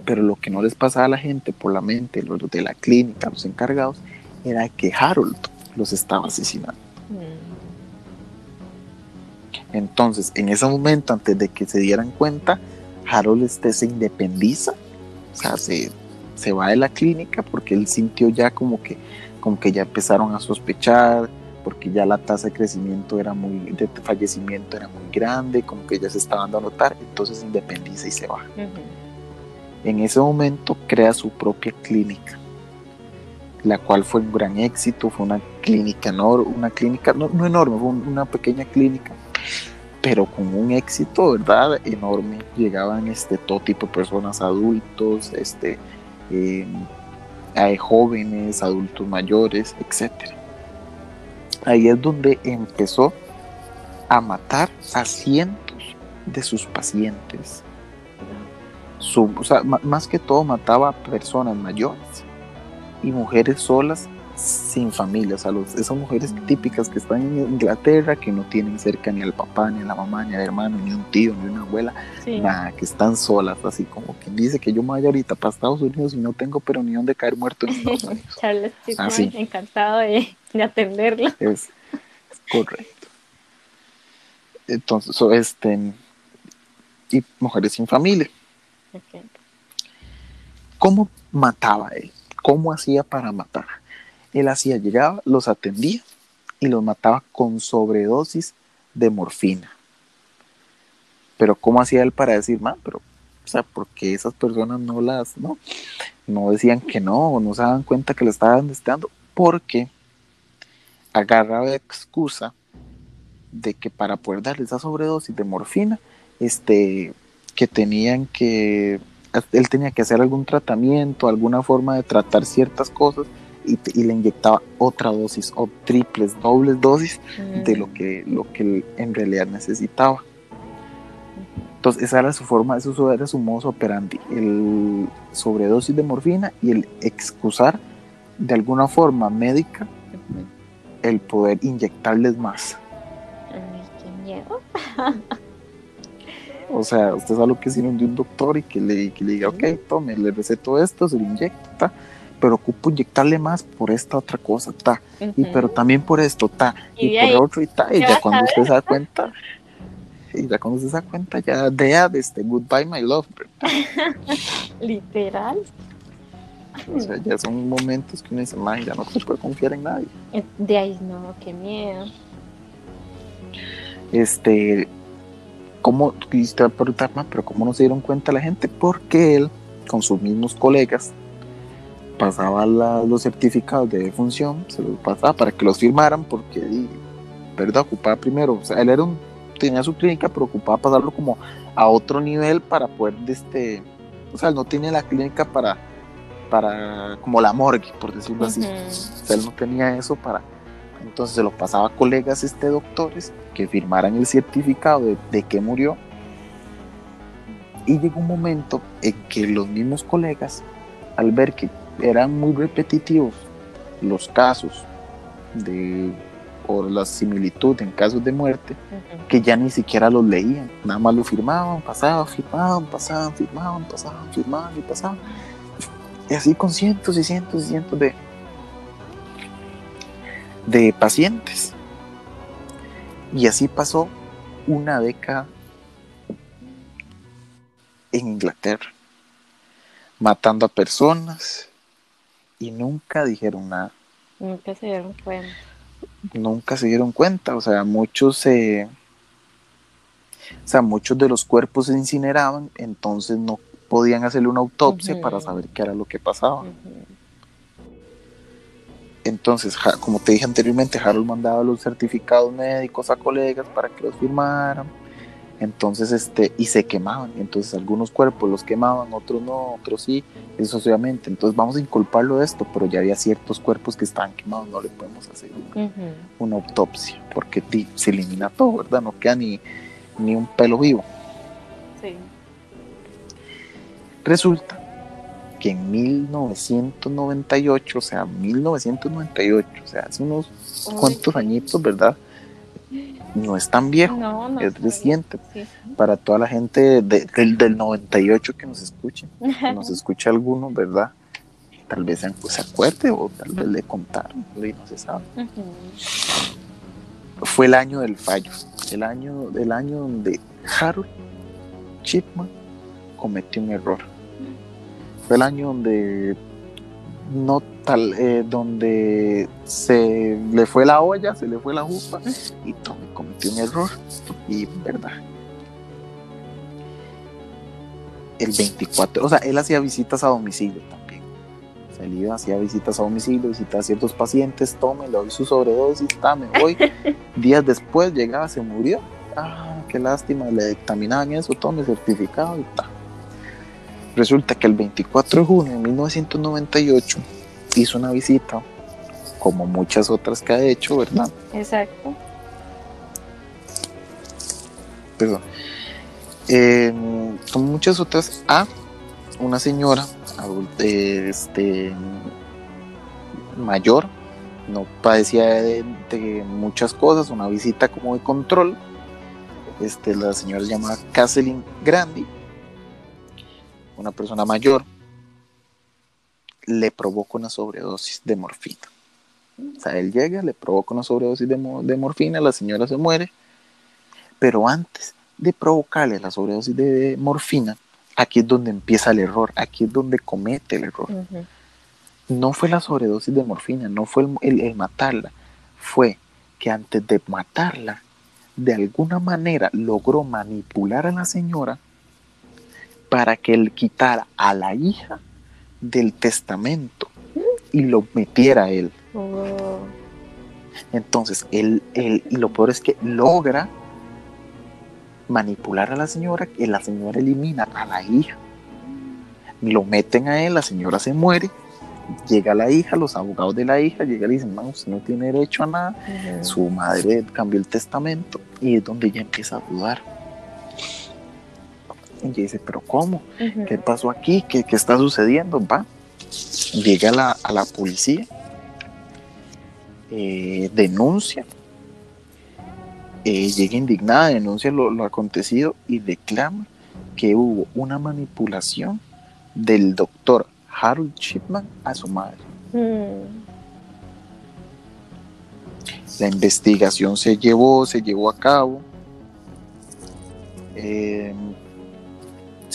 Pero lo que no les pasaba a la gente por la mente, los de la clínica, los encargados, era que Harold los estaba asesinando. Entonces, en ese momento, antes de que se dieran cuenta, Harold este se independiza, o sea, se, se va de la clínica porque él sintió ya como que, como que ya empezaron a sospechar, porque ya la tasa de crecimiento era muy, de fallecimiento era muy grande, como que ya se estaba dando a notar, entonces se independiza y se va. En ese momento crea su propia clínica, la cual fue un gran éxito, fue una clínica enorme, una clínica no, no enorme, fue una pequeña clínica pero con un éxito, ¿verdad? Enorme. Llegaban este, todo tipo de personas, adultos, este, em, jóvenes, adultos mayores, etc. Ahí es donde empezó a matar a cientos de sus pacientes. o sea, más que todo mataba a personas mayores y mujeres solas sin familia, o sea, esas mujeres típicas que están en Inglaterra, que no tienen cerca ni al papá, ni a la mamá, ni al hermano, ni un tío, ni una abuela, nada, que están solas, así como quien dice que yo me voy ahorita para Estados Unidos y no tengo pero ni dónde caer muerto en Estados *laughs* Unidos. Charles encantado de, atenderlo. Es, correcto. Entonces, este, y mujeres sin familia. ¿Cómo mataba él? ¿Cómo hacía para matar? Él hacía, llegaba, los atendía y los mataba con sobredosis de morfina. Pero ¿cómo hacía él para decir, man, pero, o sea, porque esas personas no las, no, no decían que no, o no se daban cuenta que le estaban dando? Porque agarraba excusa de que para poder darle esa sobredosis de morfina, este, que tenían que, él tenía que hacer algún tratamiento, alguna forma de tratar ciertas cosas y, le inyectaba otra dosis o triples, dobles dosis de lo que, lo que en realidad necesitaba. Entonces esa era su forma, eso era su modo operandi, el sobredosis de morfina y el excusar de alguna forma médica el poder inyectarles más. qué miedo. *laughs* o sea, usted sabe lo que es ir de un doctor y que le, que le diga, ok, tome, le receto esto, se lo inyecta, pero ocupo inyectarle más por esta otra cosa, ta, y pero también por esto, ta, y, por otro y ta, y ya cuando usted se da cuenta, y ya cuando usted se da cuenta, ya de este goodbye my love. *laughs* Literal. O sea, ya son momentos que uno dice, ya no se puede confiar en nadie. Eh, de ahí no, qué miedo. Este, ¿cómo, quisiste preguntar más, pero cómo no se dieron cuenta la gente? Porque él, con sus mismos colegas, pasaba los certificados de defunción, se los pasaba para que los firmaran porque, ¿verdad? Ocupaba primero, o sea, él era un, tenía su clínica, pero ocupaba pasarlo como a otro nivel para poder, este, o sea, él no tenía la clínica para, para, como la morgue, por decirlo así. O sea, él no tenía eso para, entonces se lo pasaba a colegas, este, doctores, que firmaran el certificado de, de que murió. Y llegó un momento en que los mismos colegas, al ver que eran muy repetitivos los casos de o la similitud en casos de muerte que ya ni siquiera los leían, nada más lo firmaban, pasaban, firmaban, pasaban, firmaban, pasaban, firmaban y pasaban. Y así con cientos y cientos y cientos de, de pacientes. Y así pasó una década en Inglaterra, matando a personas y nunca dijeron nada. Nunca se dieron cuenta. Nunca se dieron cuenta, o sea, muchos se... o sea, muchos de los cuerpos se incineraban, entonces no podían hacerle una autopsia para saber qué era lo que pasaba. Entonces, como te dije anteriormente, Harold mandaba los certificados médicos a colegas para que los firmaran. Entonces, este, y se quemaban. Entonces, algunos cuerpos los quemaban, otros no, otros sí, eso obviamente. Entonces, vamos a inculparlo de esto, pero ya había ciertos cuerpos que estaban quemados, no le podemos hacer una, autopsia, porque se elimina todo, ¿verdad? No queda ni, ni un pelo vivo. Sí. Resulta que en 1998, o sea, 1998, o sea, hace unos cuantos añitos, ¿verdad? No es tan viejo, es reciente. Para toda la gente del, del 98 que nos escuche, nos *laughs* escucha alguno, ¿verdad? Tal vez se acuerde o tal vez le contaron, no se sabe. Fue el año del fallo, el año, el año donde Harold Chipman cometió un error fue el año donde no tal, eh, donde se le fue la olla, se le fue la jupa y Tommy cometió un error. Y verdad. El 24, o sea, él hacía visitas a domicilio también. O hacía visitas a domicilio, visitaba a ciertos pacientes, Tommy le doy su sobredosis, está, me voy. *laughs* Días después llegaba, se murió. Ah, qué lástima, le dictaminaban eso, Tommy certificado y tal Resulta que el 24 de junio de 1998 hizo una visita, como muchas otras que ha hecho, ¿verdad? Exacto. Perdón. como muchas otras, a una señora este, mayor, no padecía de, muchas cosas, una visita como de control. Este, la señora se llama Kathleen Grandi una persona mayor, le provoca una sobredosis de morfina. O sea, él llega, le provoca una sobredosis de, morfina, la señora se muere, pero antes de provocarle la sobredosis de morfina, aquí es donde empieza el error, aquí es donde comete el error. No fue la sobredosis de morfina, no fue el, matarla, fue que antes de matarla, de alguna manera logró manipular a la señora para que él quitara a la hija del testamento y lo metiera a él. Oh. Entonces, él, él, lo peor es que logra manipular a la señora, que la señora elimina a la hija. Lo meten a él, la señora se muere, llega la hija, los abogados de la hija llegan y dicen, no, usted no tiene derecho a nada, su madre cambió el testamento y es donde ella empieza a dudar y dice, pero ¿cómo? ¿Qué pasó aquí? ¿Qué, está sucediendo? Va. Llega a la, policía, eh, denuncia, eh, llega indignada, denuncia lo, acontecido y declama que hubo una manipulación del doctor Harold Chipman a su madre. Mm. La investigación se llevó, se llevó a cabo. Eh,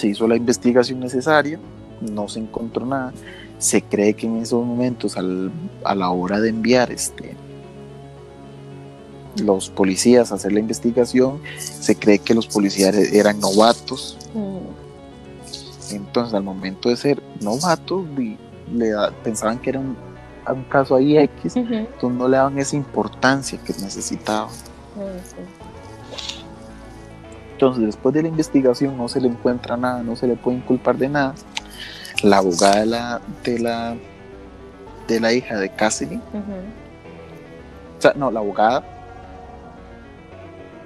se hizo la investigación necesaria, no se encontró nada. Se cree que en esos momentos, a la hora de enviar este, los policías a hacer la investigación, se cree que los policías eran novatos. Entonces, al momento de ser novatos, le pensaban que era un, caso ahí X, entonces no le daban esa importancia que necesitaban. Mm, entonces, después de la investigación no se le encuentra nada, no se le puede inculpar de nada. La abogada de la, de la, de la hija de Cassidy, o sea, no, la abogada,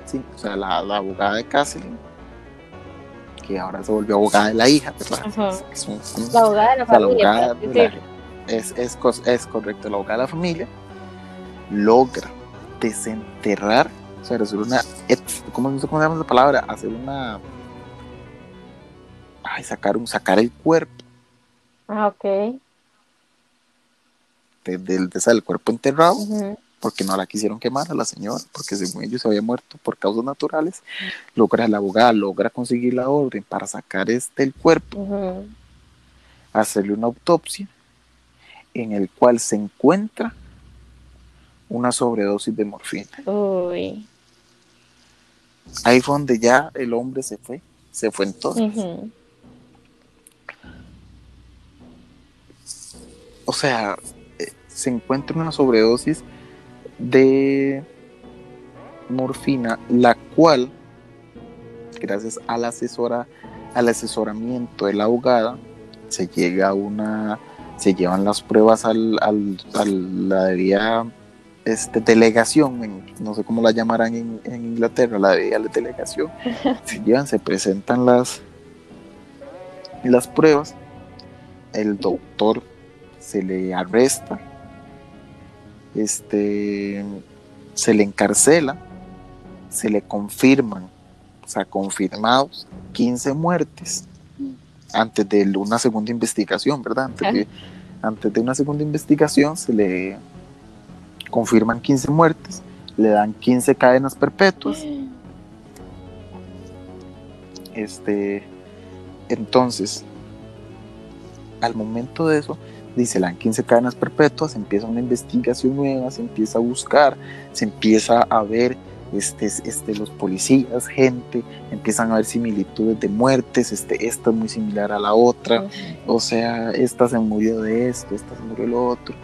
sí, o sea, la, abogada de Cassidy, que ahora se volvió abogada de la hija, ¿verdad? la abogada de la familia. es, es, es correcto. El abogado de la familia logra desenterrar, hacer una, ¿cómo, se llama la palabra? Hacer una, ay, sacar, un, sacar el cuerpo. Ah, ok. Del de, el cuerpo enterrado, porque no la quisieron quemar a la señora, porque según ellos se había muerto por causas naturales. Logra la abogada, logra conseguir la orden para sacar este el cuerpo, hacerle una autopsia, en el cual se encuentra una sobredosis de morfina. Uy. Ahí fue donde ya el hombre se fue, se fue entonces. O sea, eh, se encuentra una sobredosis de morfina, la cual, gracias a la asesora, al asesoramiento de la abogada, se llega a una, se llevan las pruebas al, al, a la este, delegación, no sé cómo la llamarán en, Inglaterra, la de delegación, *laughs* se llevan, se presentan las, las pruebas, el doctor se le arresta, este, se le encarcela, se le confirman, o sea, confirmados 15 muertes antes de una segunda investigación, ¿verdad? Antes de, antes de una segunda investigación se le confirman 15 muertes, le dan 15 cadenas perpetuas. Este, entonces, al momento de eso, dice, le dan 15 cadenas perpetuas, empieza una investigación nueva, se empieza a buscar, se empieza a ver este, este, los policías, gente, empiezan a ver similitudes de muertes, este, esta es muy similar a la otra, o sea, esta se murió de esto, esta se murió de lo otro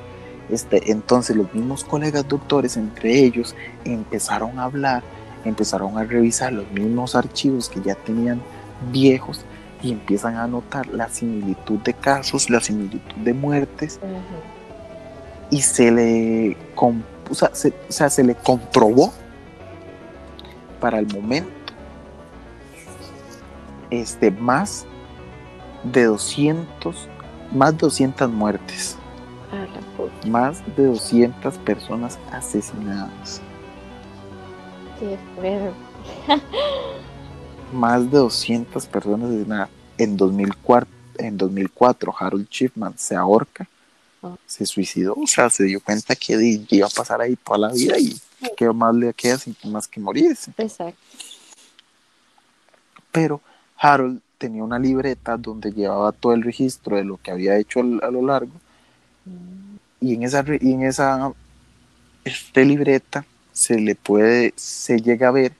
este, entonces los mismos colegas doctores, entre ellos, empezaron a hablar, empezaron a revisar los mismos archivos que ya tenían viejos y empiezan a notar la similitud de casos, la similitud de muertes. Y se le, o sea, se, le comprobó para el momento este, más de 200, más de 200 muertes más de 200 personas asesinadas. Qué fuerte. *laughs* más de 200 personas asesinadas. En 2004, en 2004 Harold Chipman se ahorca, oh. se suicidó, o sea, se dio cuenta que iba a pasar ahí toda la vida y que más le queda sin más que morirse. Exacto. Pero Harold tenía una libreta donde llevaba todo el registro de lo que había hecho a lo largo y en esa, en esa este, libreta se le puede, se llega a ver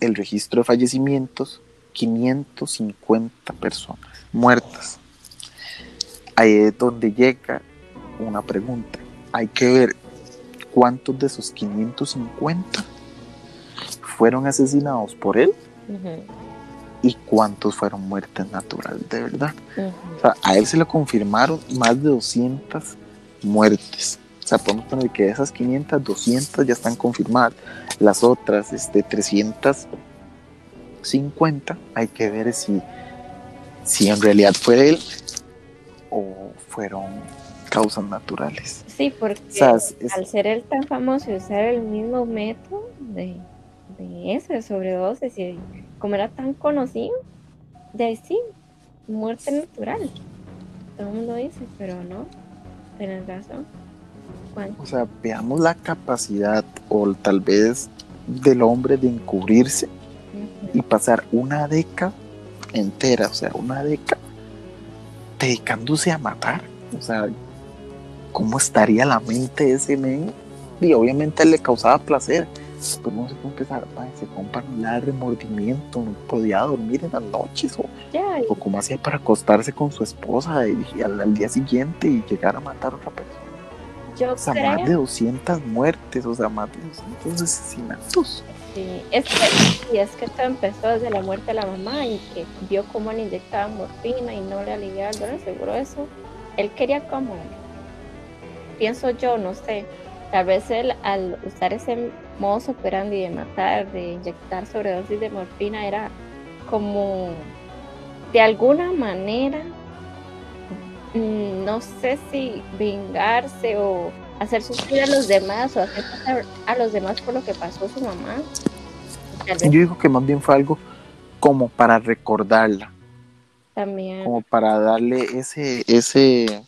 el registro de fallecimientos, 550 personas muertas. Ahí es donde llega una pregunta. Hay que ver cuántos de esos 550 fueron asesinados por él y cuántos fueron muertes naturales de verdad. a él se le confirmaron más de 200 muertes. O sea, podemos poner que de esas 500, 200 ya están confirmadas. Las otras, este, 350, hay que ver si, si en realidad fue él o fueron causas naturales. Sí, porque al ser él tan famoso y usar el mismo método de, de ese sobredosis y como era tan conocido, de ahí sí, muerte natural. Todo el mundo dice, pero no, tienes razón. O sea, veamos la capacidad o tal vez del hombre de encubrirse y pasar una década entera, o sea, una década dedicándose a matar. O sea, ¿cómo estaría la mente de ese men? Y obviamente le causaba placer pues no sé cómo empezar, se compra un remordimiento, no podía dormir en las noches, o, o como hacía para acostarse con su esposa y, al, día siguiente y llegar a matar a otra persona. Yo o sea, más de 200 muertes, o sea, más de 200 asesinatos. Sí, es que, y es que esto empezó desde la muerte de la mamá y que vio cómo le inyectaban morfina y no le aliviaba el dolor, seguro eso. Él quería como, pienso yo, no sé, tal vez él al usar ese modo operandi de matar, de inyectar sobredosis de morfina, era como de alguna manera mm, no sé si vengarse o hacer sufrir a los demás o hacer pasar a los demás por lo que pasó su mamá. Yo digo que más bien fue algo como para recordarla. También. Como para darle ese, ese,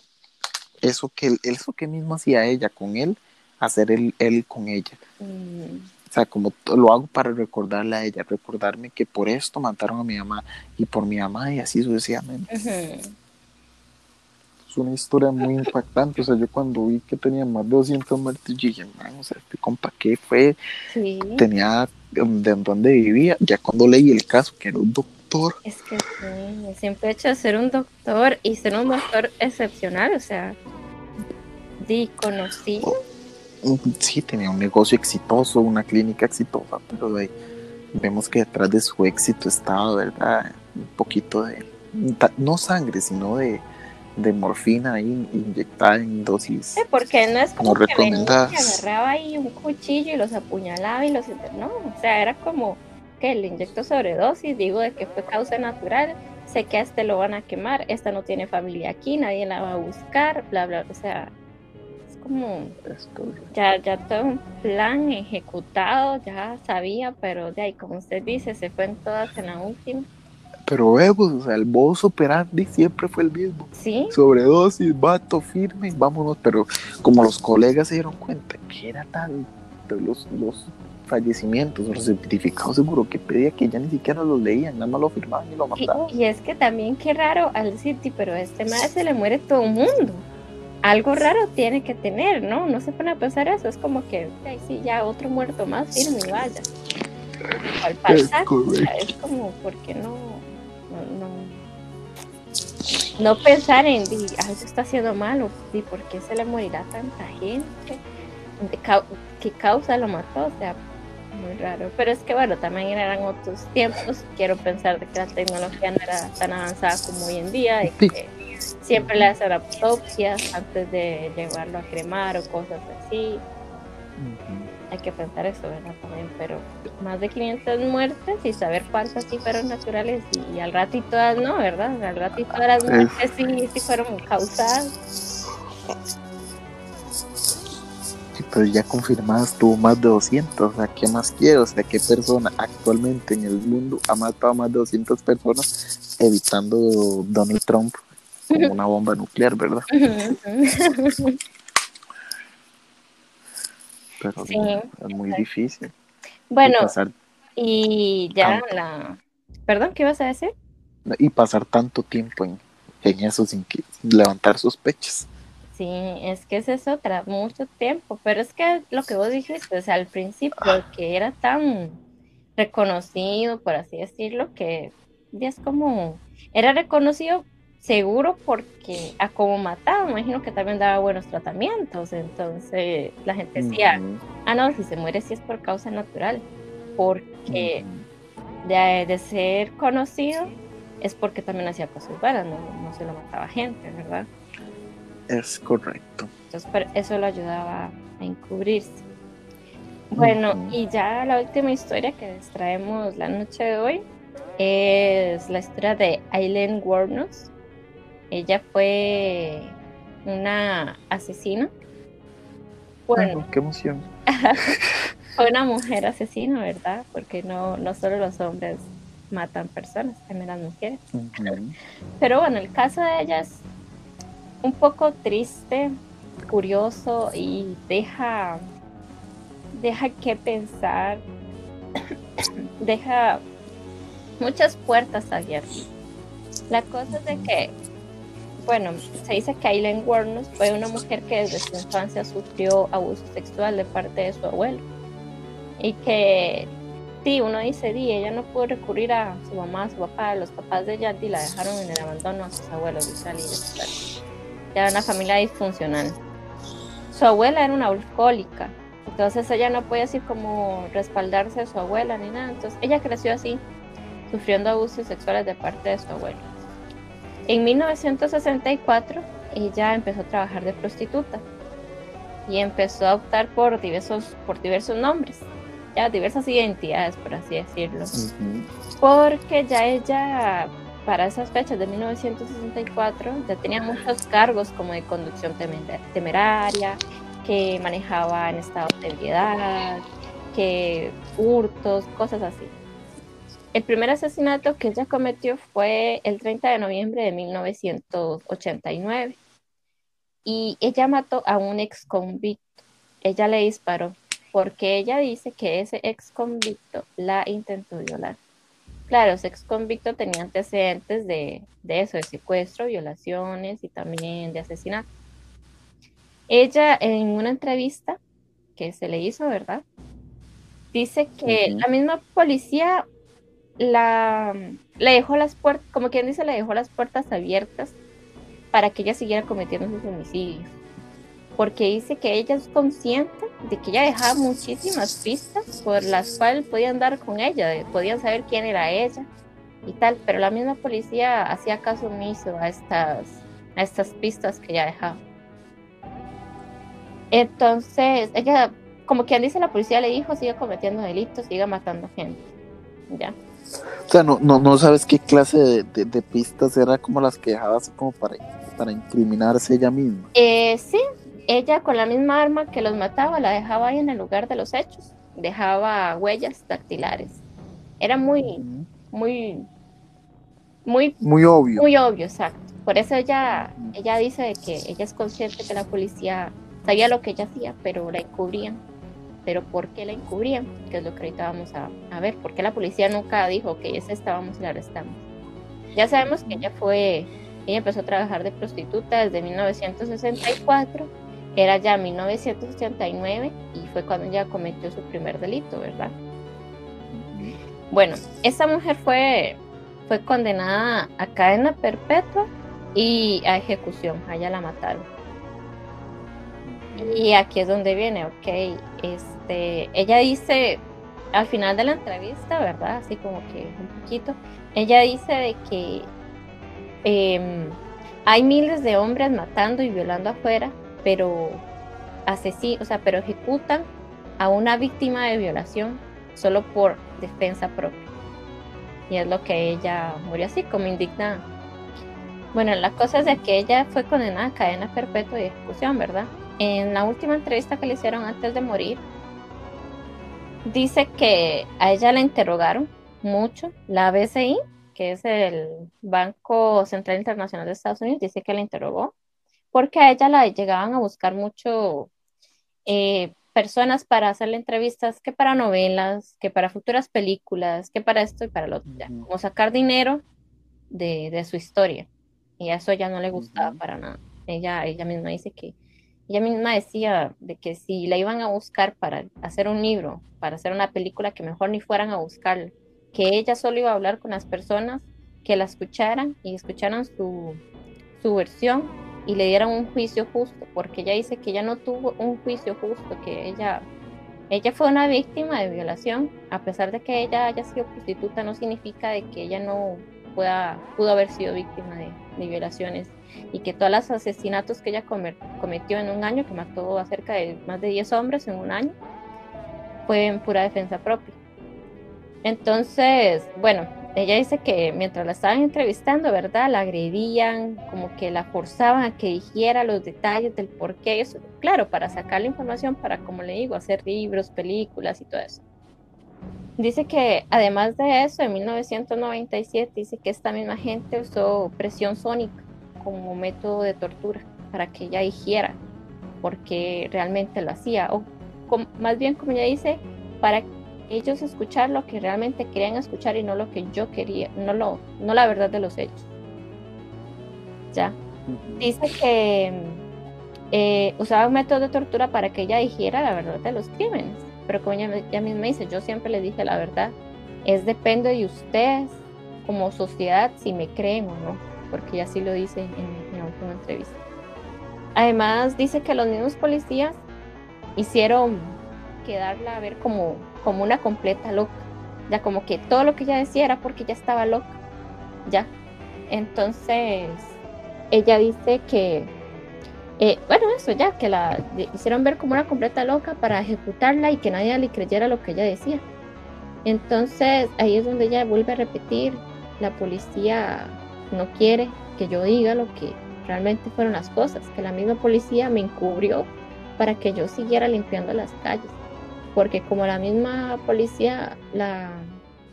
eso que, eso que mismo hacía ella con él, hacer él, él con ella. Mm. O sea, como lo hago para recordarle a ella, recordarme que por esto mataron a mi mamá y por mi mamá y así sucesivamente. Es una historia muy impactante. O sea, yo cuando vi que tenía más de 200 muertes, dije, o sea, este compa, ¿qué fue? Tenía de dónde vivía. Ya cuando leí el caso, que era un doctor. Es que sí, siempre he hecho ser un doctor y ser un doctor excepcional, o sea, di conocido. Sí, tenía un negocio exitoso, una clínica exitosa, pero de vemos que detrás de su éxito estaba, ¿verdad? Un poquito de, no sangre, sino de, de morfina ahí inyectada en dosis. Sí, porque no es como, como que venía agarraba ahí un cuchillo y los apuñalaba y los no, o sea, era como que le inyectó sobredosis, digo de que fue causa natural, sé que a este lo van a quemar, esta no tiene familia aquí, nadie la va a buscar, bla, bla, o sea, como ya, ya todo un plan ejecutado, ya sabía, pero de ahí, como usted dice, se fue en todas en la última. Pero vemos, o sea, el modus operandi siempre fue el mismo. Sí. Sobredosis, vato, firme, vámonos. Pero como los colegas se dieron cuenta que era tal, los, los fallecimientos, los certificados seguro que pedía que ya ni siquiera los leían, nada más lo firmaban y lo mataban. Y, es que también qué raro al decir, pero este madre se le muere todo el mundo algo raro tiene que tener, ¿no? No se pone a pensar eso, es como que, ay, sí, ya otro muerto más, firme y vaya. Al pasar, es, como, ¿por qué no, no, no, pensar en, eso está haciendo malo, y por qué se le morirá tanta gente? ¿Qué causa lo mató? O sea, muy raro. Pero es que bueno, también eran otros tiempos. Quiero pensar de que la tecnología no era tan avanzada como hoy en día y que siempre le hacen autopsias antes de llevarlo a cremar o cosas así. Hay que pensar eso, ¿verdad? También, pero más de 500 muertes y saber cuántas sí fueron naturales y, al ratito todas no, ¿verdad? Al ratito todas las muertes sí, sí fueron causadas. pues ya confirmadas tuvo más de 200, o sea, ¿qué más quiero? O sea, ¿qué persona actualmente en el mundo ha matado a más de 200 personas evitando Donald Trump como una bomba nuclear, ¿verdad? *laughs* Pero es muy difícil. Bueno, y, ya la... Perdón, ¿qué vas a decir? Y pasar tanto tiempo en, en eso sin, que, levantar sospechas. Sí, es que es eso, tras mucho tiempo, pero es que lo que vos dijiste, o sea, al principio, que era tan reconocido, por así decirlo, que ya es como, era reconocido seguro porque a como mataba, me imagino que también daba buenos tratamientos, entonces la gente decía, ah, no, si se muere sí es por causa natural, porque de, ser conocido es porque también hacía cosas buenas, no, no se lo mataba gente, ¿verdad? Es correcto. Entonces eso lo ayudaba a encubrirse. Bueno, y ya la última historia que les traemos la noche de hoy es la historia de Aileen Warnos, ella fue una asesina. Bueno, qué emoción. *laughs* fue una mujer asesina, ¿verdad? Porque no, no solo los hombres matan personas, también las mujeres. Pero bueno, el caso de ella es un poco triste, curioso y deja, deja que pensar, deja muchas puertas abiertas. La cosa es de que bueno, se dice que Aileen Warnos fue una mujer que desde su infancia sufrió abuso sexual de parte de su abuelo. Y que, sí, uno dice, di, ella no pudo recurrir a su mamá, a su papá, los papás de ella, y la dejaron en el abandono a sus abuelos, y Ya era una familia disfuncional. Su abuela era una alcohólica, entonces ella no podía así como respaldarse de su abuela ni nada. Entonces ella creció así, sufriendo abusos sexuales de parte de su abuelo. En 1964 ella empezó a trabajar de prostituta y empezó a optar por diversos, por diversos nombres, ya diversas identidades, por así decirlo. Porque ya ella para esas fechas de 1964 ya tenía muchos cargos como de conducción temeraria, que manejaba en estado de ebriedad, que hurtos, cosas así. El primer asesinato que ella cometió fue el 30 de noviembre de 1989 y ella mató a un ex convicto. Ella le disparó porque ella dice que ese ex convicto la intentó violar. Claro, ese ex convicto tenía antecedentes de, de eso, de secuestro, violaciones y también de asesinato. Ella en una entrevista que se le hizo, ¿verdad? Dice que la misma policía la, le dejó las puertas, como quien dice, le dejó las puertas abiertas para que ella siguiera cometiendo sus homicidios. Porque dice que ella es consciente de que ella dejaba muchísimas pistas por las cuales podían dar con ella, podían saber quién era ella y tal, pero la misma policía hacía caso omiso a estas, a estas pistas que ella dejaba. Entonces, ella, como quien dice, la policía le dijo, sigue cometiendo delitos, sigue matando gente. ¿Ya? O sea, no, no, no sabes qué clase de, pistas era como las que dejaba así como para, para incriminarse ella misma. Eh, sí, ella con la misma arma que los mataba la dejaba ahí en el lugar de los hechos, dejaba huellas dactilares. Era muy, muy, muy, muy obvio. Muy obvio, exacto. Por eso ella, ella dice que ella es consciente que la policía sabía lo que ella hacía, pero la encubrían pero ¿por qué la encubrían? Que es lo que ahorita vamos a, a ver, ¿por qué la policía nunca dijo que es esta, vamos y la arrestamos? Ya sabemos que ella fue, ella empezó a trabajar de prostituta desde 1964, era ya 1989 y fue cuando ella cometió su primer delito, ¿verdad? Bueno, esa mujer fue, fue condenada a cadena perpetua y a ejecución, allá la mataron. Y aquí es donde viene, ok, este, ella dice al final de la entrevista, ¿verdad? Así como que un poquito, ella dice de que em, hay miles de hombres matando y violando afuera, pero asesinos, o sea, pero ejecutan a una víctima de violación solo por defensa propia. Y es lo que ella murió así, como indignada. Bueno, la cosa es de que ella fue condenada a cadena perpetua de ejecución, ¿verdad? En la última entrevista que le hicieron antes de morir, dice que a ella la interrogaron mucho. La BCI, que es el Banco Central Internacional de Estados Unidos, dice que la interrogó porque a ella la llegaban a buscar mucho eh, personas para hacerle entrevistas, que para novelas, que para futuras películas, que para esto y para lo otro, como sacar dinero de, su historia. Y a eso ya no le gustaba para nada. Ella, ella misma dice que ella misma decía de que si la iban a buscar para hacer un libro, para hacer una película, que mejor ni fueran a buscarla, que ella solo iba a hablar con las personas que la escucharan y escucharan su, su versión y le dieran un juicio justo, porque ella dice que ella no tuvo un juicio justo, que ella, ella fue una víctima de violación, a pesar de que ella haya sido prostituta, no significa de que ella no pueda, pudo haber sido víctima de, de violaciones y que todos los asesinatos que ella cometió en un año, que mató a cerca de más de 10 hombres en un año, fue en pura defensa propia. Entonces, bueno, ella dice que mientras la estaban entrevistando, ¿verdad? La agredían, como que la forzaban a que dijera los detalles del por qué, eso, claro, para sacar la información, para, como le digo, hacer libros, películas y todo eso. Dice que además de eso, en 1997, dice que esta misma gente usó presión sónica como método de tortura para que ella hiciera porque realmente lo hacía, o más bien como ella dice, para ellos escuchar lo que realmente querían escuchar y no lo que yo quería, no, lo, no la verdad de los hechos. Ya. Dice que eh, usaba un método de tortura para que ella dijera la verdad de los crímenes, pero como ella, ella misma dice, yo siempre le dije la verdad, es depende de ustedes como sociedad si me creen o no porque así lo dice en, la última entrevista. Además dice que los mismos policías hicieron quedarla a ver como, como una completa loca, ya como que todo lo que ella decía era porque ella estaba loca, ya. Entonces, ella dice que, eh, bueno, eso ya, que la hicieron ver como una completa loca para ejecutarla y que nadie le creyera lo que ella decía. Entonces, ahí es donde ella vuelve a repetir la policía no quiere que yo diga lo que realmente fueron las cosas, que la misma policía me encubrió para que yo siguiera limpiando las calles, porque como la misma policía la,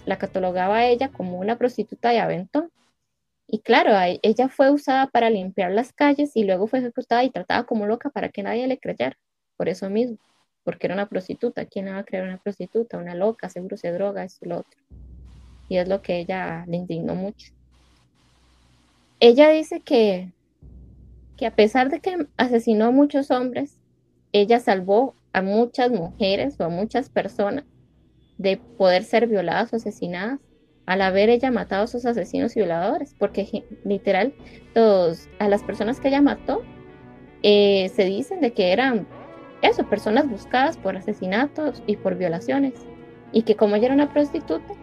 la catalogaba a ella como una prostituta de aventón, y claro, ella fue usada para limpiar las calles y luego fue ejecutada y tratada como loca para que nadie le creyera, por eso mismo, porque era una prostituta, ¿quién va a creer una prostituta? Una loca, seguro se droga, eso y lo otro. Y es lo que ella le indignó mucho. Ella dice que, que a pesar de que asesinó a muchos hombres, ella salvó a muchas mujeres o a muchas personas de poder ser violadas o asesinadas al haber ella matado a sus asesinos y violadores, porque literal, a las personas que ella mató eh, se dicen de que eran eso, personas buscadas por asesinatos y por violaciones, y que como ella era una prostituta,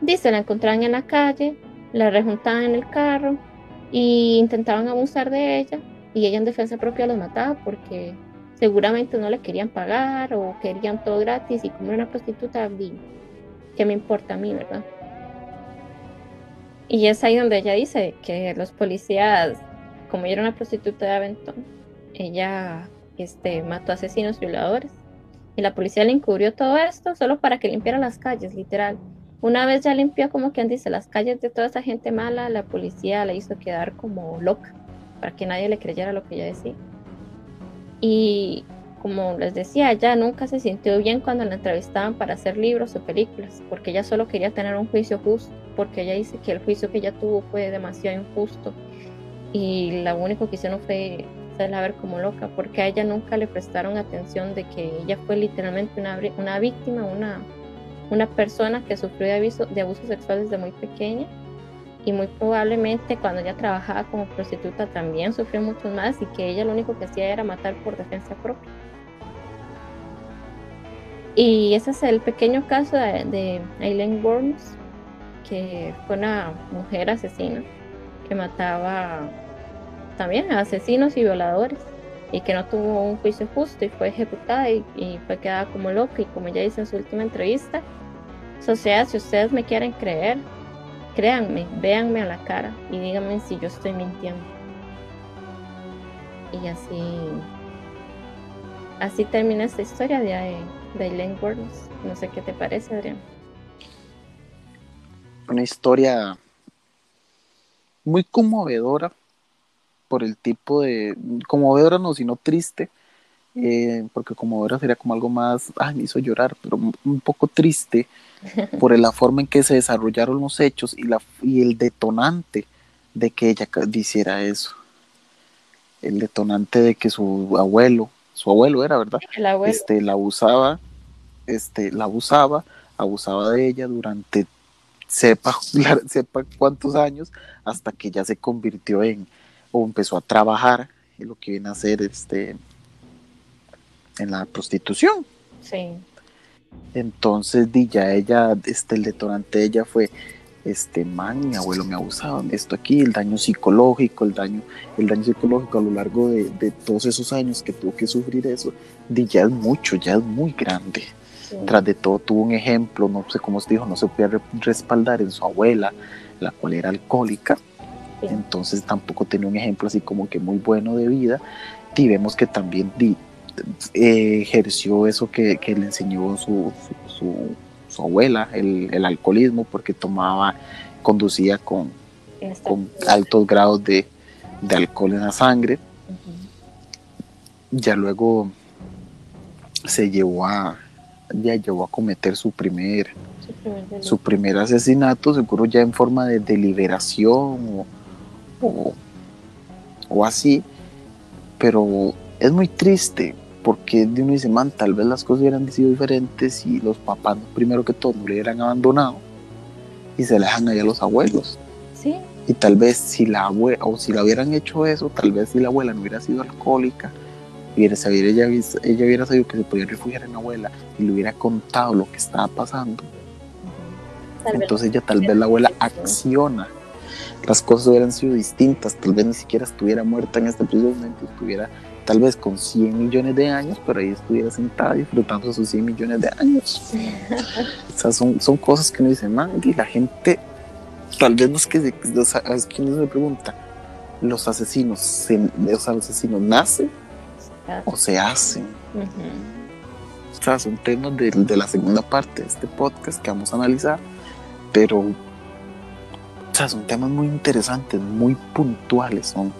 dice, la encontraban en la calle, la rejuntaban en el carro, y intentaban abusar de ella y ella en defensa propia los mataba porque seguramente no le querían pagar o querían todo gratis y como era una prostituta, ¿qué me importa a mí, verdad? Y es ahí donde ella dice que los policías, como ella era una prostituta de Aventón, ella este, mató asesinos violadores. Y la policía le encubrió todo esto solo para que limpiara las calles, literal. Una vez ya limpió, como quien dice, las calles de toda esa gente mala, la policía la hizo quedar como loca, para que nadie le creyera lo que ella decía. Y como les decía, ella nunca se sintió bien cuando la entrevistaban para hacer libros o películas, porque ella solo quería tener un juicio justo, porque ella dice que el juicio que ella tuvo fue demasiado injusto y lo único que hicieron fue hacerla ver como loca, porque a ella nunca le prestaron atención de que ella fue literalmente una, una víctima, una una persona que sufrió de abuso, de abuso sexual desde muy pequeña y muy probablemente cuando ella trabajaba como prostituta también sufrió mucho más y que ella lo único que hacía era matar por defensa propia. Y ese es el pequeño caso de, de Aileen Worms, que fue una mujer asesina que mataba también a asesinos y violadores y que no tuvo un juicio justo y fue ejecutada y, fue quedada como loca y como ella dice en su última entrevista, sea, si ustedes me quieren creer, créanme, véanme a la cara y díganme si yo estoy mintiendo. Y así, así termina esta historia de, de Eileen No sé qué te parece, Adrián. Una historia muy conmovedora por el tipo de, conmovedora no, sino triste, eh, porque conmovedora sería como algo más, ay, me hizo llorar, pero un poco triste *laughs* por la forma en que se desarrollaron los hechos y, la, y el detonante de que ella hiciera eso. El detonante de que su abuelo, su abuelo era, ¿verdad? Este, la abusaba, este, la abusaba, abusaba de ella durante sepa, *laughs* sepa cuántos años, hasta que ya se convirtió en, o empezó a trabajar en lo que viene a ser este en la prostitución. Sí. Entonces, di ya ella, este, el detonante de ella fue, este, man, mi abuelo me abusaba, esto aquí, el daño psicológico, el daño, el daño psicológico a lo largo de, todos esos años que tuvo que sufrir eso, di ya es mucho, ya es muy grande. Tras de todo tuvo un ejemplo, no sé cómo se dijo, no se podía respaldar en su abuela, la cual era alcohólica, entonces tampoco tenía un ejemplo así como que muy bueno de vida, y vemos que también di, eh, ejerció eso que, le enseñó su, su, abuela, el, alcoholismo, porque tomaba, conducía con, con altos grados de, alcohol en la sangre. Ya luego se llevó a, ya llevó a cometer su primer, su primer, asesinato, seguro ya en forma de deliberación o, o así, pero es muy triste porque uno dice, man, tal vez las cosas hubieran sido diferentes si los papás, primero que todo, no le hubieran abandonado y se le dejan allá a los abuelos. Sí. Y tal vez si la abuela, o si la hubieran hecho eso, tal vez si la abuela no hubiera sido alcohólica, hubiera sabido, ella, ella hubiera sabido que se podía refugiar en la abuela y le hubiera contado lo que estaba pasando. Entonces ella tal vez la abuela acciona. Las cosas hubieran sido distintas, tal vez ni siquiera estuviera muerta en este preciso momento, estuviera tal vez con 100 millones de años, pero ahí estuviera sentada disfrutando sus 100 millones de años. *laughs* o sea, son, son cosas que uno dice, man, y la gente tal vez los que, los, quienes me preguntan, los asesinos, se, los asesinos nacen o se hacen. O sea, son temas de, de, la segunda parte de este podcast que vamos a analizar, pero o sea, son temas muy interesantes, muy puntuales son.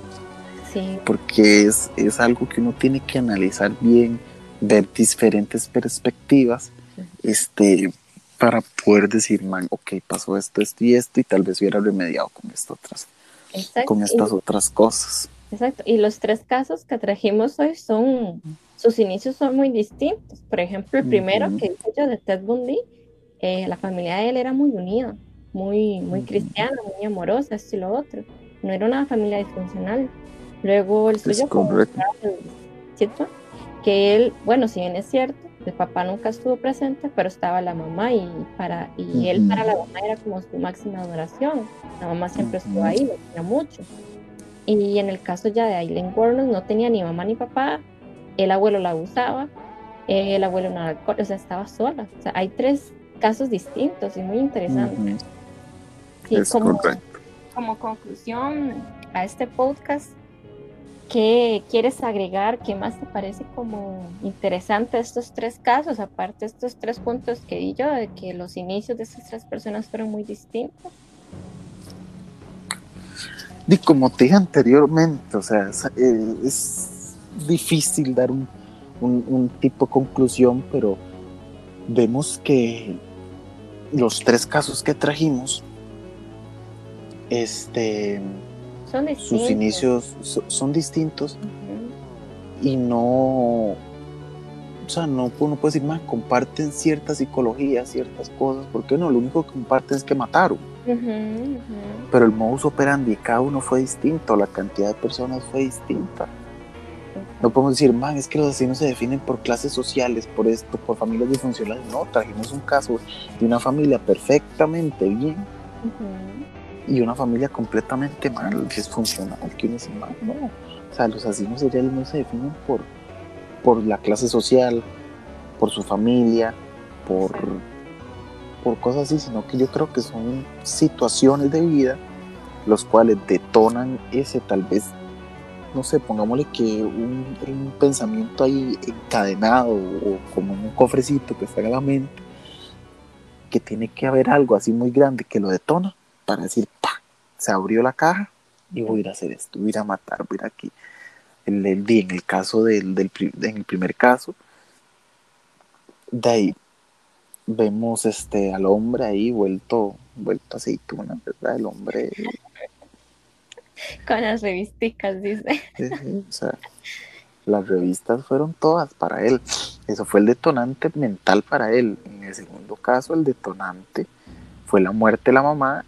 Sí. Porque es, es algo que uno tiene que analizar bien, ver diferentes perspectivas, este, para poder decir, man, ok, pasó esto, esto y esto, y tal vez hubiera remediado con, esto otras, con estas otras cosas. Exacto, y los tres casos que trajimos hoy son, sus inicios son muy distintos. Por ejemplo, el primero que hice yo de Ted Bundy, eh, la familia de él era muy unida, muy, muy cristiana, muy amorosa, esto y lo otro. No era una familia disfuncional. Luego el suyo, ¿cierto? Que él, bueno, si bien es cierto, el papá nunca estuvo presente, pero estaba la mamá y, para, y él para la mamá era como su máxima adoración. La mamá siempre estuvo ahí, lo quería mucho. Y en el caso ya de Aileen Warner no tenía ni mamá ni papá, el abuelo la abusaba, el abuelo no alcohol, o sea, estaba sola. O sea, hay tres casos distintos y muy interesantes. como, como conclusión a este podcast, ¿Qué quieres agregar? ¿Qué más te parece como interesante estos tres casos? Aparte estos tres puntos que di yo, de que los inicios de estas tres personas fueron muy distintos. Y como te dije anteriormente, o sea, es, eh, difícil dar un, un, tipo de conclusión, pero vemos que los tres casos que trajimos, este, sus inicios son distintos y no, o sea, no uno puede decir más, comparten cierta psicología, ciertas cosas, porque no, lo único que comparten es que mataron. Pero el modus operandi cada uno fue distinto, la cantidad de personas fue distinta. No podemos decir, man, es que los asesinos se definen por clases sociales, por esto, por familias disfuncionales. No, trajimos un caso de una familia perfectamente bien y una familia completamente mal, disfuncional, que uno dice, mal, no. O sea, los asesinos seriales no se definen por, por la clase social, por su familia, por, por cosas así, sino que yo creo que son situaciones de vida los cuales detonan ese tal vez, no sé, pongámosle que un, un pensamiento ahí encadenado o como en un cofrecito que está en la mente, que tiene que haber algo así muy grande que lo detona para decir, se abrió la caja y voy a ir a hacer esto, voy a ir a matar, voy a ir aquí. En el, en el caso del, del en el primer caso, de ahí vemos este al hombre ahí vuelto, vuelto aceituna, ¿verdad? El hombre. Con las revisticas, dice. o sea, las revistas fueron todas para él. Eso fue el detonante mental para él. En el segundo caso, el detonante fue la muerte de la mamá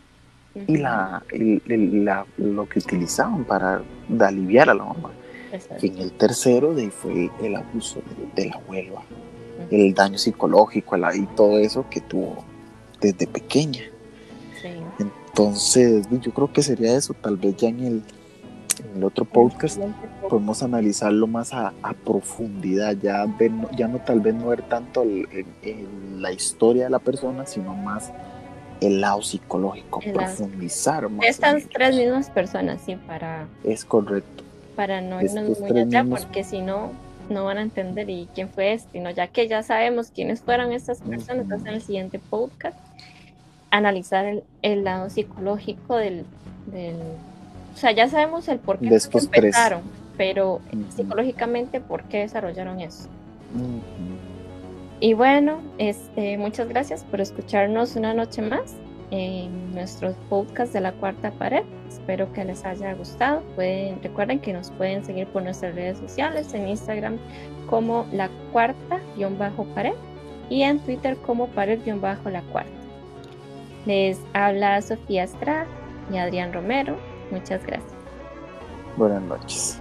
y, la, la, lo que utilizaban para aliviar a la mamá. Y en el tercero de fue el abuso de, la abuela, el daño psicológico y todo eso que tuvo desde pequeña. Entonces, yo creo que sería eso, tal vez ya en el, en el otro podcast podemos analizarlo más a, profundidad, ya, ya no tal vez no ver tanto la historia de la persona, sino más el lado psicológico, profundizar más. Estas tres mismas personas, sí, para... Es correcto. Para no irnos muy allá, porque si no, no van a entender y quién fue este, sino ya que ya sabemos quiénes fueron estas personas, entonces en el siguiente podcast, analizar el, el lado psicológico del, del, O sea, ya sabemos el por qué empezaron, pero psicológicamente por qué desarrollaron eso. Y bueno, este, muchas gracias por escucharnos una noche más en nuestros podcast de la cuarta pared. Espero que les haya gustado. Recuerden que nos pueden seguir por nuestras redes sociales, en Instagram como la cuarta-pared y en Twitter como pared-la cuarta. Les habla Sofía Estrada y Adrián Romero. Muchas gracias. Buenas noches.